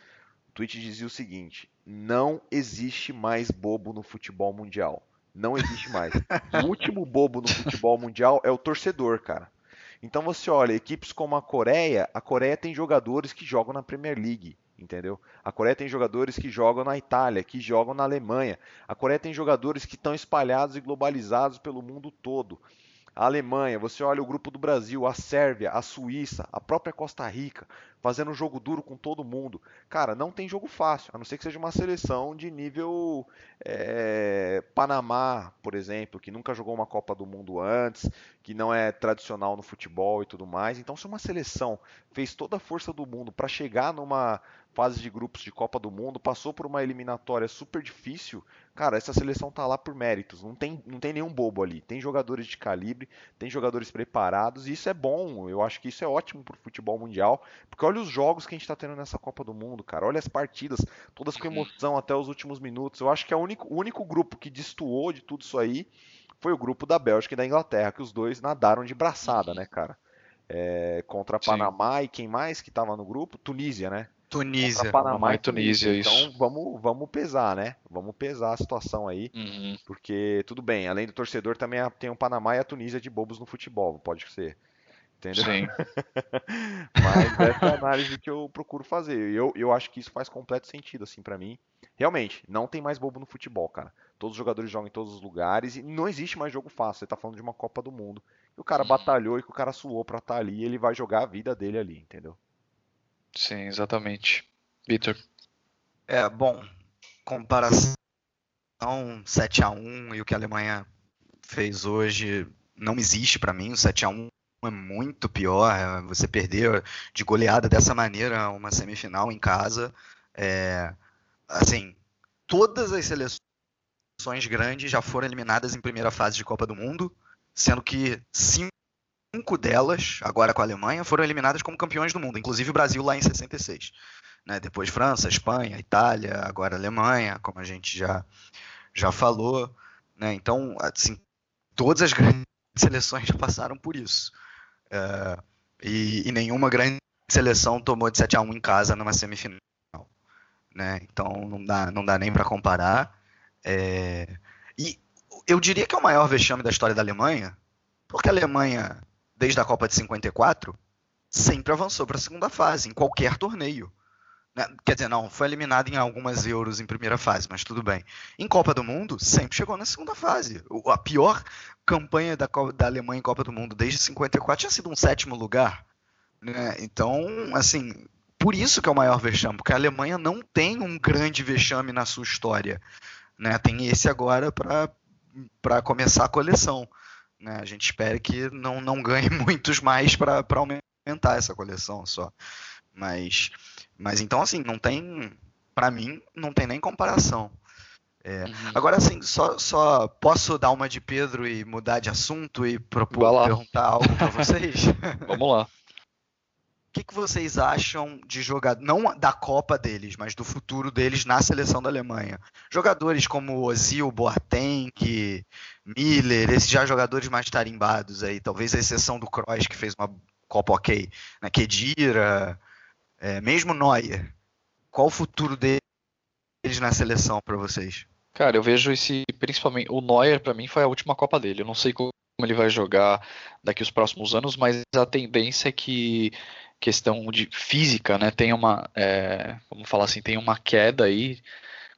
O tweet dizia o seguinte: não existe mais bobo no futebol mundial. Não existe mais. o último bobo no futebol mundial é o torcedor, cara. Então você olha, equipes como a Coreia, a Coreia tem jogadores que jogam na Premier League, entendeu? A Coreia tem jogadores que jogam na Itália, que jogam na Alemanha. A Coreia tem jogadores que estão espalhados e globalizados pelo mundo todo a Alemanha, você olha o grupo do Brasil, a Sérvia, a Suíça, a própria Costa Rica, fazendo um jogo duro com todo mundo. Cara, não tem jogo fácil, a não ser que seja uma seleção de nível é, Panamá, por exemplo, que nunca jogou uma Copa do Mundo antes, que não é tradicional no futebol e tudo mais. Então, se uma seleção fez toda a força do mundo para chegar numa fase de grupos de Copa do Mundo, passou por uma eliminatória super difícil, cara, essa seleção tá lá por méritos. Não tem, não tem nenhum bobo ali. Tem jogadores de calibre, tem jogadores preparados, e isso é bom. Eu acho que isso é ótimo pro futebol mundial, porque olha os jogos que a gente tá tendo nessa Copa do Mundo, cara. Olha as partidas, todas com emoção até os últimos minutos. Eu acho que é o único, o único grupo que destoou de tudo isso aí foi o grupo da Bélgica e da Inglaterra, que os dois nadaram de braçada, uhum. né, cara? É, contra Panamá Sim. e quem mais que tava no grupo? Tunísia, né? Tunísia. Panamá e Tunísia, Tunísia Então vamos, vamos pesar, né? Vamos pesar a situação aí. Uhum. Porque, tudo bem, além do torcedor, também tem o Panamá e a Tunísia de bobos no futebol, pode ser. Entendeu? Sim. Mas essa é a análise que eu procuro fazer. Eu, eu acho que isso faz completo sentido, assim, para mim. Realmente, não tem mais bobo no futebol, cara. Todos os jogadores jogam em todos os lugares e não existe mais jogo fácil. Você tá falando de uma Copa do Mundo. E o cara batalhou e que o cara suou pra estar tá ali e ele vai jogar a vida dele ali, entendeu? Sim, exatamente. Vitor. É, bom, comparação 7 a 1 e o que a Alemanha fez hoje não existe para mim. O 7 a 1 é muito pior. Você perder de goleada dessa maneira uma semifinal em casa. É, assim, todas as seleções grandes já foram eliminadas em primeira fase de Copa do Mundo, sendo que cinco cinco delas, agora com a Alemanha, foram eliminadas como campeões do mundo, inclusive o Brasil lá em 66. Né? Depois França, Espanha, Itália, agora Alemanha, como a gente já, já falou. Né? Então, assim, todas as grandes seleções já passaram por isso. É, e, e, nenhuma grande seleção tomou de 7 a 1 em casa numa semifinal. Né? Então não dá, não dá nem para comparar. É, e eu diria que é o maior vexame da história da Alemanha, porque a Alemanha desde a Copa de 54, sempre avançou para a segunda fase, em qualquer torneio. Né? Quer dizer, não, foi eliminado em algumas euros em primeira fase, mas tudo bem. Em Copa do Mundo, sempre chegou na segunda fase. A pior campanha da, da Alemanha em Copa do Mundo desde 54 tinha sido um sétimo lugar. Né? Então, assim, por isso que é o maior vexame, porque a Alemanha não tem um grande vexame na sua história. Né? Tem esse agora para começar a coleção. Né? A gente espera que não, não ganhe muitos mais para aumentar essa coleção só. Mas, mas então, assim, não tem. Para mim, não tem nem comparação. É. Uhum. Agora, assim, só, só posso dar uma de Pedro e mudar de assunto e propor perguntar algo para vocês? Vamos lá. Que, que vocês acham de jogar, não da Copa deles, mas do futuro deles na seleção da Alemanha? Jogadores como Ozil, Boateng, Miller, esses já jogadores mais tarimbados aí, talvez a exceção do Kroos, que fez uma Copa ok, né? Kedira, é, mesmo Neuer, qual o futuro deles na seleção para vocês? Cara, eu vejo esse, principalmente, o Neuer para mim foi a última Copa dele. Eu não sei como ele vai jogar daqui os próximos anos, mas a tendência é que questão de física, né, tem uma, é, vamos falar assim, tem uma queda aí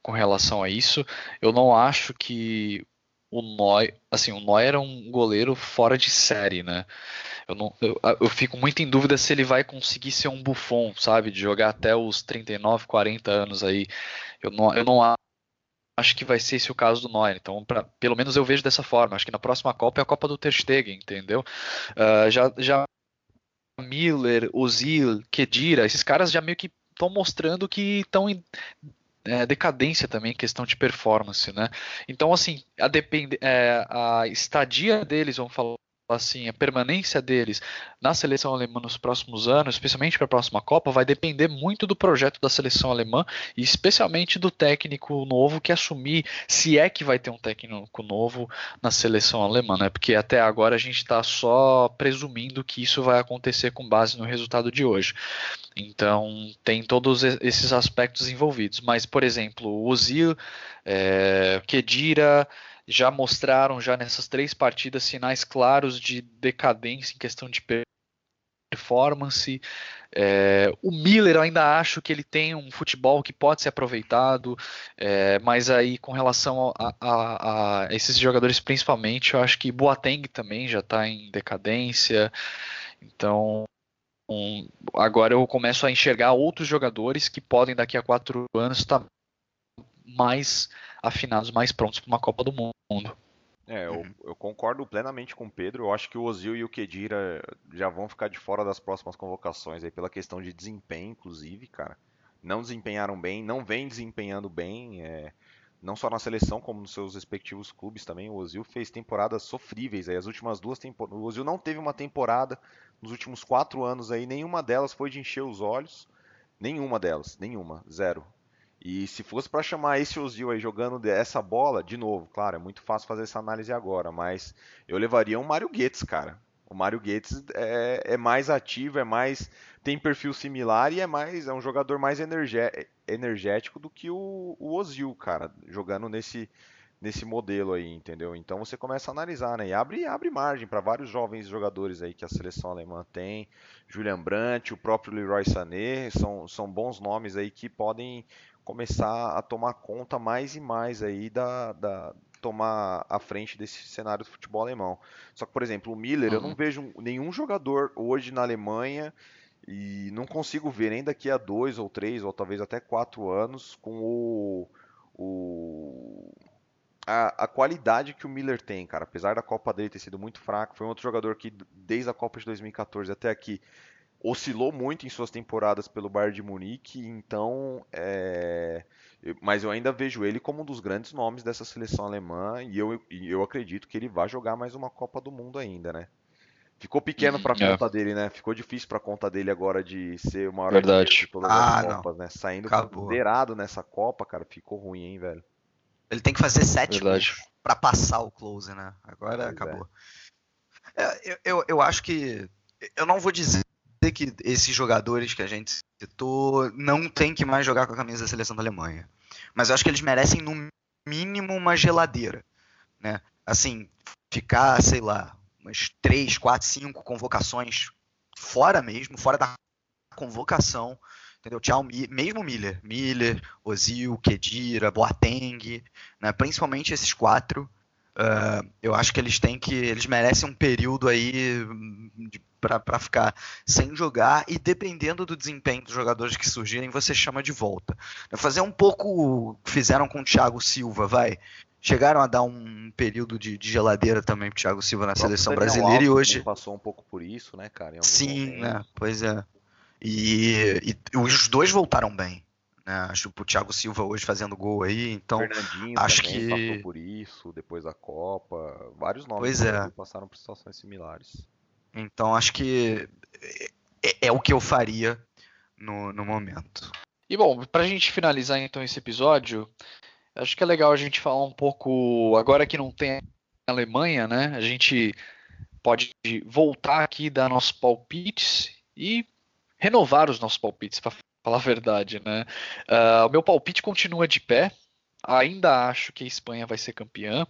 com relação a isso. Eu não acho que o Neuer, assim, o Neuer era um goleiro fora de série, né? Eu, não, eu, eu, fico muito em dúvida se ele vai conseguir ser um bufão, sabe? De jogar até os 39, 40 anos aí. Eu não, eu não acho que vai ser esse o caso do Neuer. Então, pra, pelo menos eu vejo dessa forma. Acho que na próxima Copa é a Copa do Ter Stegen, entendeu? Uh, já, já Miller, Ozil, Kedira, esses caras já meio que estão mostrando que estão em é, decadência também, questão de performance, né? Então, assim, a, depend, é, a estadia deles, vamos falar assim, a permanência deles na seleção alemã nos próximos anos, especialmente para a próxima Copa, vai depender muito do projeto da seleção alemã e especialmente do técnico novo que assumir, se é que vai ter um técnico novo na seleção alemã, né? Porque até agora a gente está só presumindo que isso vai acontecer com base no resultado de hoje. Então tem todos esses aspectos envolvidos. Mas, por exemplo, o Ozil, é, Kedira já mostraram já nessas três partidas sinais claros de decadência em questão de performance. É, o Miller ainda acho que ele tem um futebol que pode ser aproveitado, é, mas aí com relação a, a, a, esses jogadores principalmente, eu acho que Boateng também já está em decadência. Então um, agora eu começo a enxergar outros jogadores que podem daqui a quatro anos estar tá mais afinados, mais prontos para uma Copa do Mundo. É, eu, uhum. eu, concordo plenamente com o Pedro. Eu acho que o Ozil e o Kedira já vão ficar de fora das próximas convocações aí pela questão de desempenho, inclusive, cara. Não desempenharam bem, não vem desempenhando bem, é, não só na seleção como nos seus respectivos clubes também. O Ozil fez temporadas sofríveis aí. As últimas duas temporadas, o Ozil não teve uma temporada nos últimos quatro anos aí, nenhuma delas foi de encher os olhos. Nenhuma delas, nenhuma, zero. E se fosse para chamar esse Ozil aí jogando essa bola, de novo, claro, é muito fácil fazer essa análise agora, mas eu levaria um Mário Goetz, cara. O Mário Goetz é, é, mais ativo, é mais tem perfil similar e é mais é um jogador mais energético do que o, o Ozil, cara, jogando nesse nesse modelo aí, entendeu? Então você começa a analisar, né? E abre, abre margem para vários jovens jogadores aí que a seleção alemã tem. Julian Brandt, o próprio Leroy Sané, são, são bons nomes aí que podem começar a tomar conta mais e mais aí da, da tomar a frente desse cenário do futebol alemão. Só que, por exemplo, o Miller, uhum. eu não uhum. vejo nenhum jogador hoje na Alemanha e não consigo ver nem daqui a dois ou três ou talvez até quatro anos com o, o a, a, qualidade que o Miller tem, cara. Apesar da Copa dele ter sido muito fraca, foi um outro jogador que desde a Copa de 2014 até aqui oscilou muito em suas temporadas pelo Bayern de Munique, então, é... mas eu ainda vejo ele como um dos grandes nomes dessa seleção alemã e eu, eu acredito que ele vai jogar mais uma Copa do Mundo ainda, né? Ficou pequeno para a conta dele, né? Ficou difícil para a conta dele agora de ser o maior Verdade. de todas ah, as Copas, né? Saindo zerado nessa Copa, cara, ficou ruim, hein, velho? Ele tem que fazer sete para passar o close, né? Agora pois acabou. É. É, eu, eu, eu acho que eu não vou dizer que esses jogadores que a gente citou não tem que mais jogar com a camisa da seleção da Alemanha. Mas eu acho que eles merecem, no mínimo, uma geladeira. Né? Assim, ficar, sei lá, umas 3, 4, 5 convocações fora mesmo, fora da convocação, Entendeu? Tchau, mesmo Miller. Miller, Ozil, Kedira, Boateng, né? principalmente esses quatro. Uh, eu acho que eles têm que. Eles merecem um período aí para ficar sem jogar e dependendo do desempenho dos jogadores que surgirem, você chama de volta. Fazer um pouco o que fizeram com o Thiago Silva, vai. Chegaram a dar um período de, de geladeira também pro Thiago Silva na seleção brasileira e hoje. Passou um pouco por isso, né, cara? Sim, né? Pois é. E, e, os dois voltaram bem. Né? Acho o Thiago Silva hoje fazendo gol aí, então Fernandinho acho que passou por isso, depois da Copa, vários nomes pois é. passaram por situações similares. Então acho que é, é o que eu faria no, no momento. E bom, para a gente finalizar então esse episódio, acho que é legal a gente falar um pouco agora que não tem a Alemanha, né? A gente pode voltar aqui dar nossos palpites e renovar os nossos palpites, para falar a verdade, né? Uh, o meu palpite continua de pé. Ainda acho que a Espanha vai ser campeã.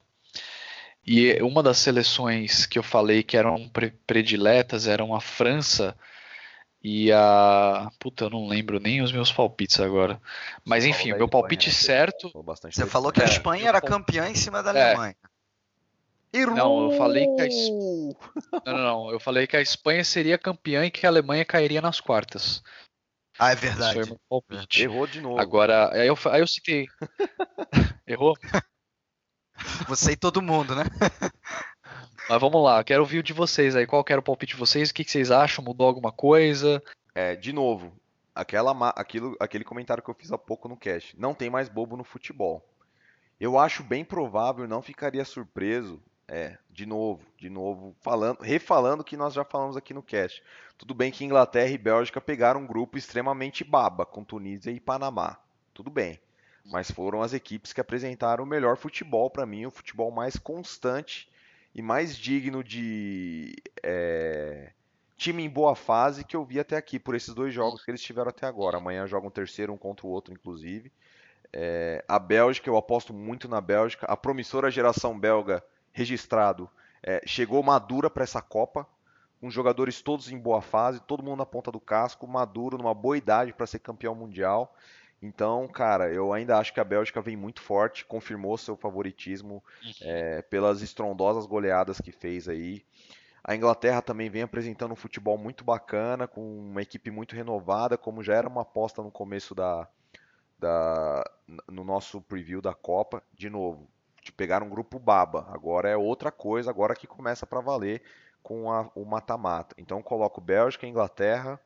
E uma das seleções que eu falei que eram prediletas eram a França e a. Puta, eu não lembro nem os meus palpites agora. Mas enfim, o meu palpite Espanha, né? certo. Você falou que a Espanha era campeã em cima da é. Alemanha. Não, eu falei que a es... não, não, não, eu falei que a Espanha seria campeã e que a Alemanha cairia nas quartas. Ah, é verdade. Isso foi meu palpite. Errou de novo. Agora, aí eu, aí eu citei. Errou? Você e todo mundo, né? Mas vamos lá, quero ouvir o de vocês aí. Qual era o palpite de vocês? O que, que vocês acham? Mudou alguma coisa? É, de novo, aquela, aquilo, aquele comentário que eu fiz há pouco no cast. Não tem mais bobo no futebol. Eu acho bem provável, não ficaria surpreso é, de novo, de novo, falando, refalando o que nós já falamos aqui no cast. Tudo bem que Inglaterra e Bélgica pegaram um grupo extremamente baba, com Tunísia e Panamá. Tudo bem. Mas foram as equipes que apresentaram o melhor futebol para mim, o futebol mais constante e mais digno de é, time em boa fase que eu vi até aqui, por esses dois jogos que eles tiveram até agora. Amanhã jogam um terceiro um contra o outro, inclusive. É, a Bélgica, eu aposto muito na Bélgica. A promissora geração belga registrado é, chegou madura para essa Copa, com jogadores todos em boa fase, todo mundo na ponta do casco, maduro, numa boa idade para ser campeão mundial. Então, cara, eu ainda acho que a Bélgica vem muito forte, confirmou seu favoritismo é, pelas estrondosas goleadas que fez aí. A Inglaterra também vem apresentando um futebol muito bacana, com uma equipe muito renovada, como já era uma aposta no começo da, da no nosso preview da Copa. De novo, de pegar um grupo baba. Agora é outra coisa, agora que começa para valer com a, o mata-mata. Então eu coloco Bélgica Inglaterra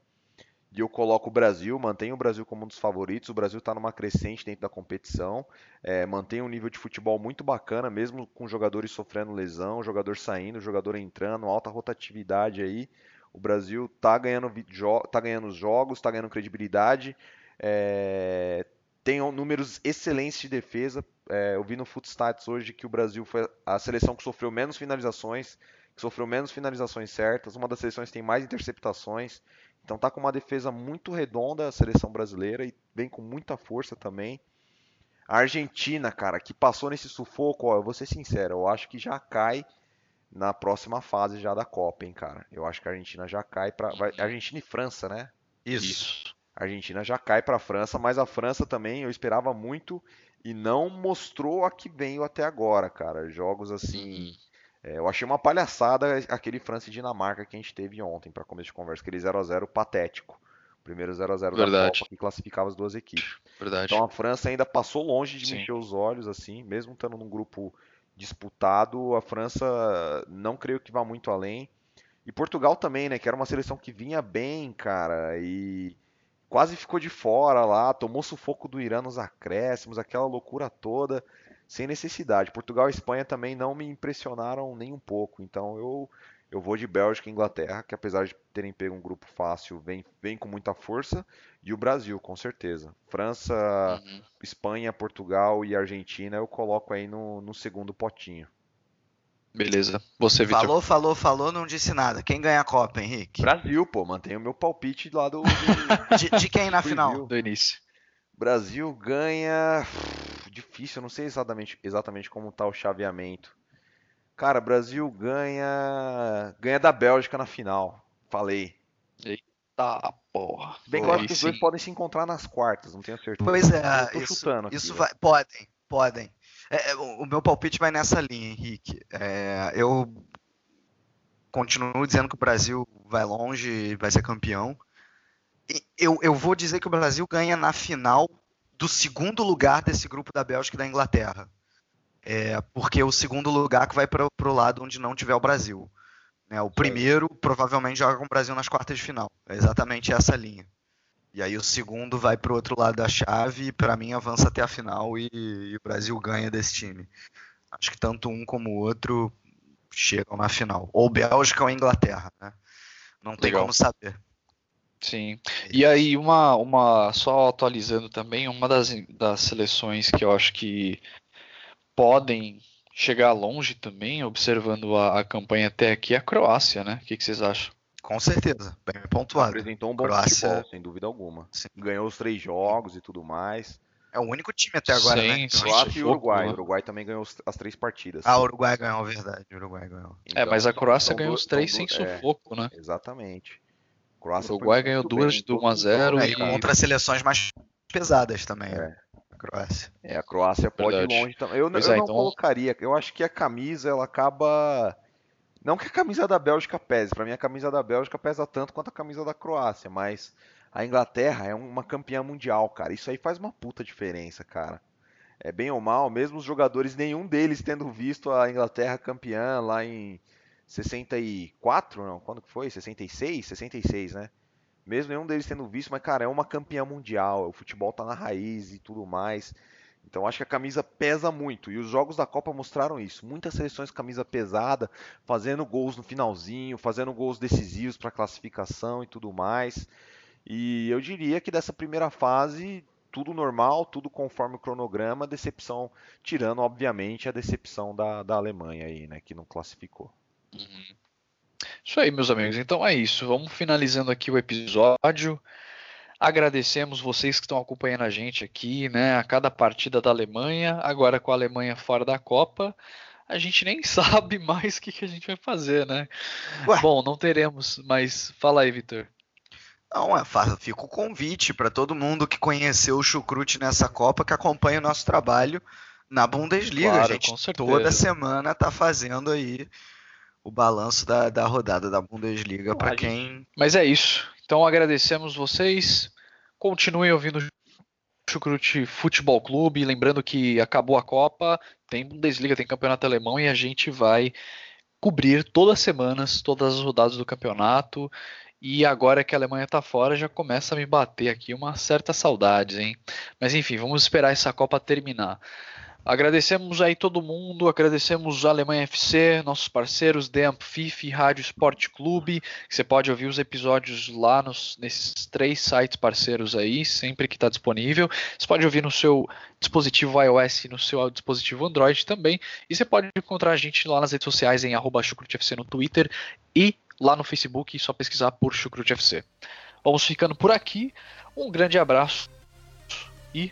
e eu coloco o Brasil, mantenho o Brasil como um dos favoritos. O Brasil está numa crescente dentro da competição, é, mantém um nível de futebol muito bacana, mesmo com jogadores sofrendo lesão, jogador saindo, jogador entrando, alta rotatividade aí. O Brasil está ganhando, tá ganhando os jogos, está ganhando credibilidade, é, tem números excelentes de defesa. É, eu vi no Footstats hoje que o Brasil foi a seleção que sofreu menos finalizações, que sofreu menos finalizações certas, uma das seleções tem mais interceptações. Então tá com uma defesa muito redonda a seleção brasileira e vem com muita força também. A Argentina, cara, que passou nesse sufoco, ó, eu vou ser sincero, eu acho que já cai na próxima fase já da Copa, hein, cara. Eu acho que a Argentina já cai para Argentina e França, né? Isso. Isso. A Argentina já cai para a França, mas a França também eu esperava muito e não mostrou a que veio até agora, cara. Jogos assim. Uhum. É, eu achei uma palhaçada aquele França e Dinamarca que a gente teve ontem para começo de conversa, aquele 0 a 0 patético. primeiro 0 a 0 da Copa que classificava as duas equipes. Verdade. Então a França ainda passou longe de Sim. mexer os olhos assim, mesmo estando num grupo disputado, a França não creio que vá muito além. E Portugal também, né, que era uma seleção que vinha bem, cara, e quase ficou de fora lá, tomou sufoco do Irã nos acréscimos, aquela loucura toda, sem necessidade. Portugal e Espanha também não me impressionaram nem um pouco, então eu eu vou de Bélgica e Inglaterra, que apesar de terem pego um grupo fácil, vem, vem com muita força, e o Brasil, com certeza. França, uhum. Espanha, Portugal e Argentina eu coloco aí no, no segundo potinho. Beleza. Você, Vitor. Falou, falou, falou, não disse nada. Quem ganha a Copa, Henrique? Brasil, pô. Mantenho o meu palpite lá do. de, de, quem na final? Do início. Brasil ganha. Difícil, eu não sei exatamente, exatamente como tá o chaveamento. Cara, Brasil ganha. Ganha da Bélgica na final. Falei. Eita porra. Bem que eu acho Aí que os dois podem se encontrar nas quartas, não tenho certeza. Pois é, Eu tô isso, chutando aqui, isso vai. Podem, podem. É, é, o meu palpite vai nessa linha, Henrique. É, eu continuo dizendo que o Brasil vai longe e vai ser campeão. Eu, eu vou dizer que o Brasil ganha na final do segundo lugar desse grupo da Bélgica e da Inglaterra. É, porque é o segundo lugar que vai para o lado onde não tiver o Brasil. né? o primeiro provavelmente joga com o Brasil nas quartas de final. É exatamente essa linha. E aí o segundo vai pro outro lado da chave e para mim avança até a final e, e o Brasil ganha desse time. Acho que tanto um como o outro chegam na final. Ou Bélgica ou Inglaterra, né? Não tem Legal. como saber. Sim. E aí, uma, uma só atualizando também, uma das, das seleções que eu acho que podem chegar longe também, observando a, a campanha até aqui, é a Croácia, né? O que, que vocês acham? Com certeza, bem pontuado. Apresentou um bom Croácia- futebol, sem dúvida alguma. Sim. Ganhou os três jogos e tudo mais. É o único time até agora, Sim, né? sim. eu acho. Croácia e Uruguai. né? O Uruguai também ganhou as três partidas. Ah, o Uruguai ganhou, verdade. O Uruguai ganhou. é, mas a Então, Croácia ganhou os três sem é, sufoco, né? exatamente. O Croácia Uruguai ganhou duas bem, de 1 a todos os 0 jogos, É, e contra seleções mais pesadas também, É. né? A Croácia. É, a Croácia pode Verdade. ir longe também. Eu, eu é, não então- colocaria. Eu acho que a camisa ela acaba. Não que a camisa da Bélgica pese. Pra mim a camisa da Bélgica pesa tanto quanto a camisa da Croácia, mas a Inglaterra é uma campeã mundial, cara. Isso aí faz uma puta diferença, cara. É bem ou mal, mesmo os jogadores, nenhum deles tendo visto a Inglaterra campeã lá em 64, não? Quando que foi? 66? 66, né? Mesmo nenhum deles tendo visto, mas cara, é uma campeã mundial. O futebol tá na raiz e tudo mais. Então acho que a camisa pesa muito. E os jogos da Copa mostraram isso. Muitas seleções camisa pesada, fazendo gols no finalzinho, fazendo gols decisivos para classificação e tudo mais. E eu diria que dessa primeira fase, tudo normal, tudo conforme o cronograma, decepção, tirando, obviamente, a decepção da, da Alemanha aí, né? Que não classificou. Isso aí, meus amigos. Então é isso. Vamos finalizando aqui o episódio. Agradecemos vocês que estão acompanhando a gente aqui, né? A cada partida da Alemanha, agora com a Alemanha fora da Copa, a gente nem sabe mais o que, que a gente vai fazer, né? Ué. Bom, não teremos, mas fala aí, Vitor. Não, é, fica o convite para todo mundo que conheceu o Chucrute nessa Copa que acompanha o nosso trabalho na Bundesliga. Claro, a gente toda semana tá fazendo aí o balanço da, da rodada da Bundesliga para quem Mas é isso. Então agradecemos vocês. Continuem ouvindo o Chucrute Futebol Clube. Lembrando que acabou a Copa, tem Bundesliga, tem Campeonato Alemão e a gente vai cobrir todas as semanas, todas as rodadas do campeonato. E agora que a Alemanha tá fora, já começa a me bater aqui uma certa saudade, hein? Mas enfim, vamos esperar essa Copa terminar. Agradecemos aí todo mundo, agradecemos a Alemanha FC, nossos parceiros, The Ampfife e Rádio Esporte Clube, você pode ouvir os episódios lá nos, nesses três sites parceiros aí, sempre que está disponível. Você pode ouvir no seu dispositivo iOS e no seu dispositivo Android também. E você pode encontrar a gente lá nas redes sociais em arroba no Twitter e lá no Facebook, só pesquisar por Chucrute FC. Vamos ficando por aqui. Um grande abraço e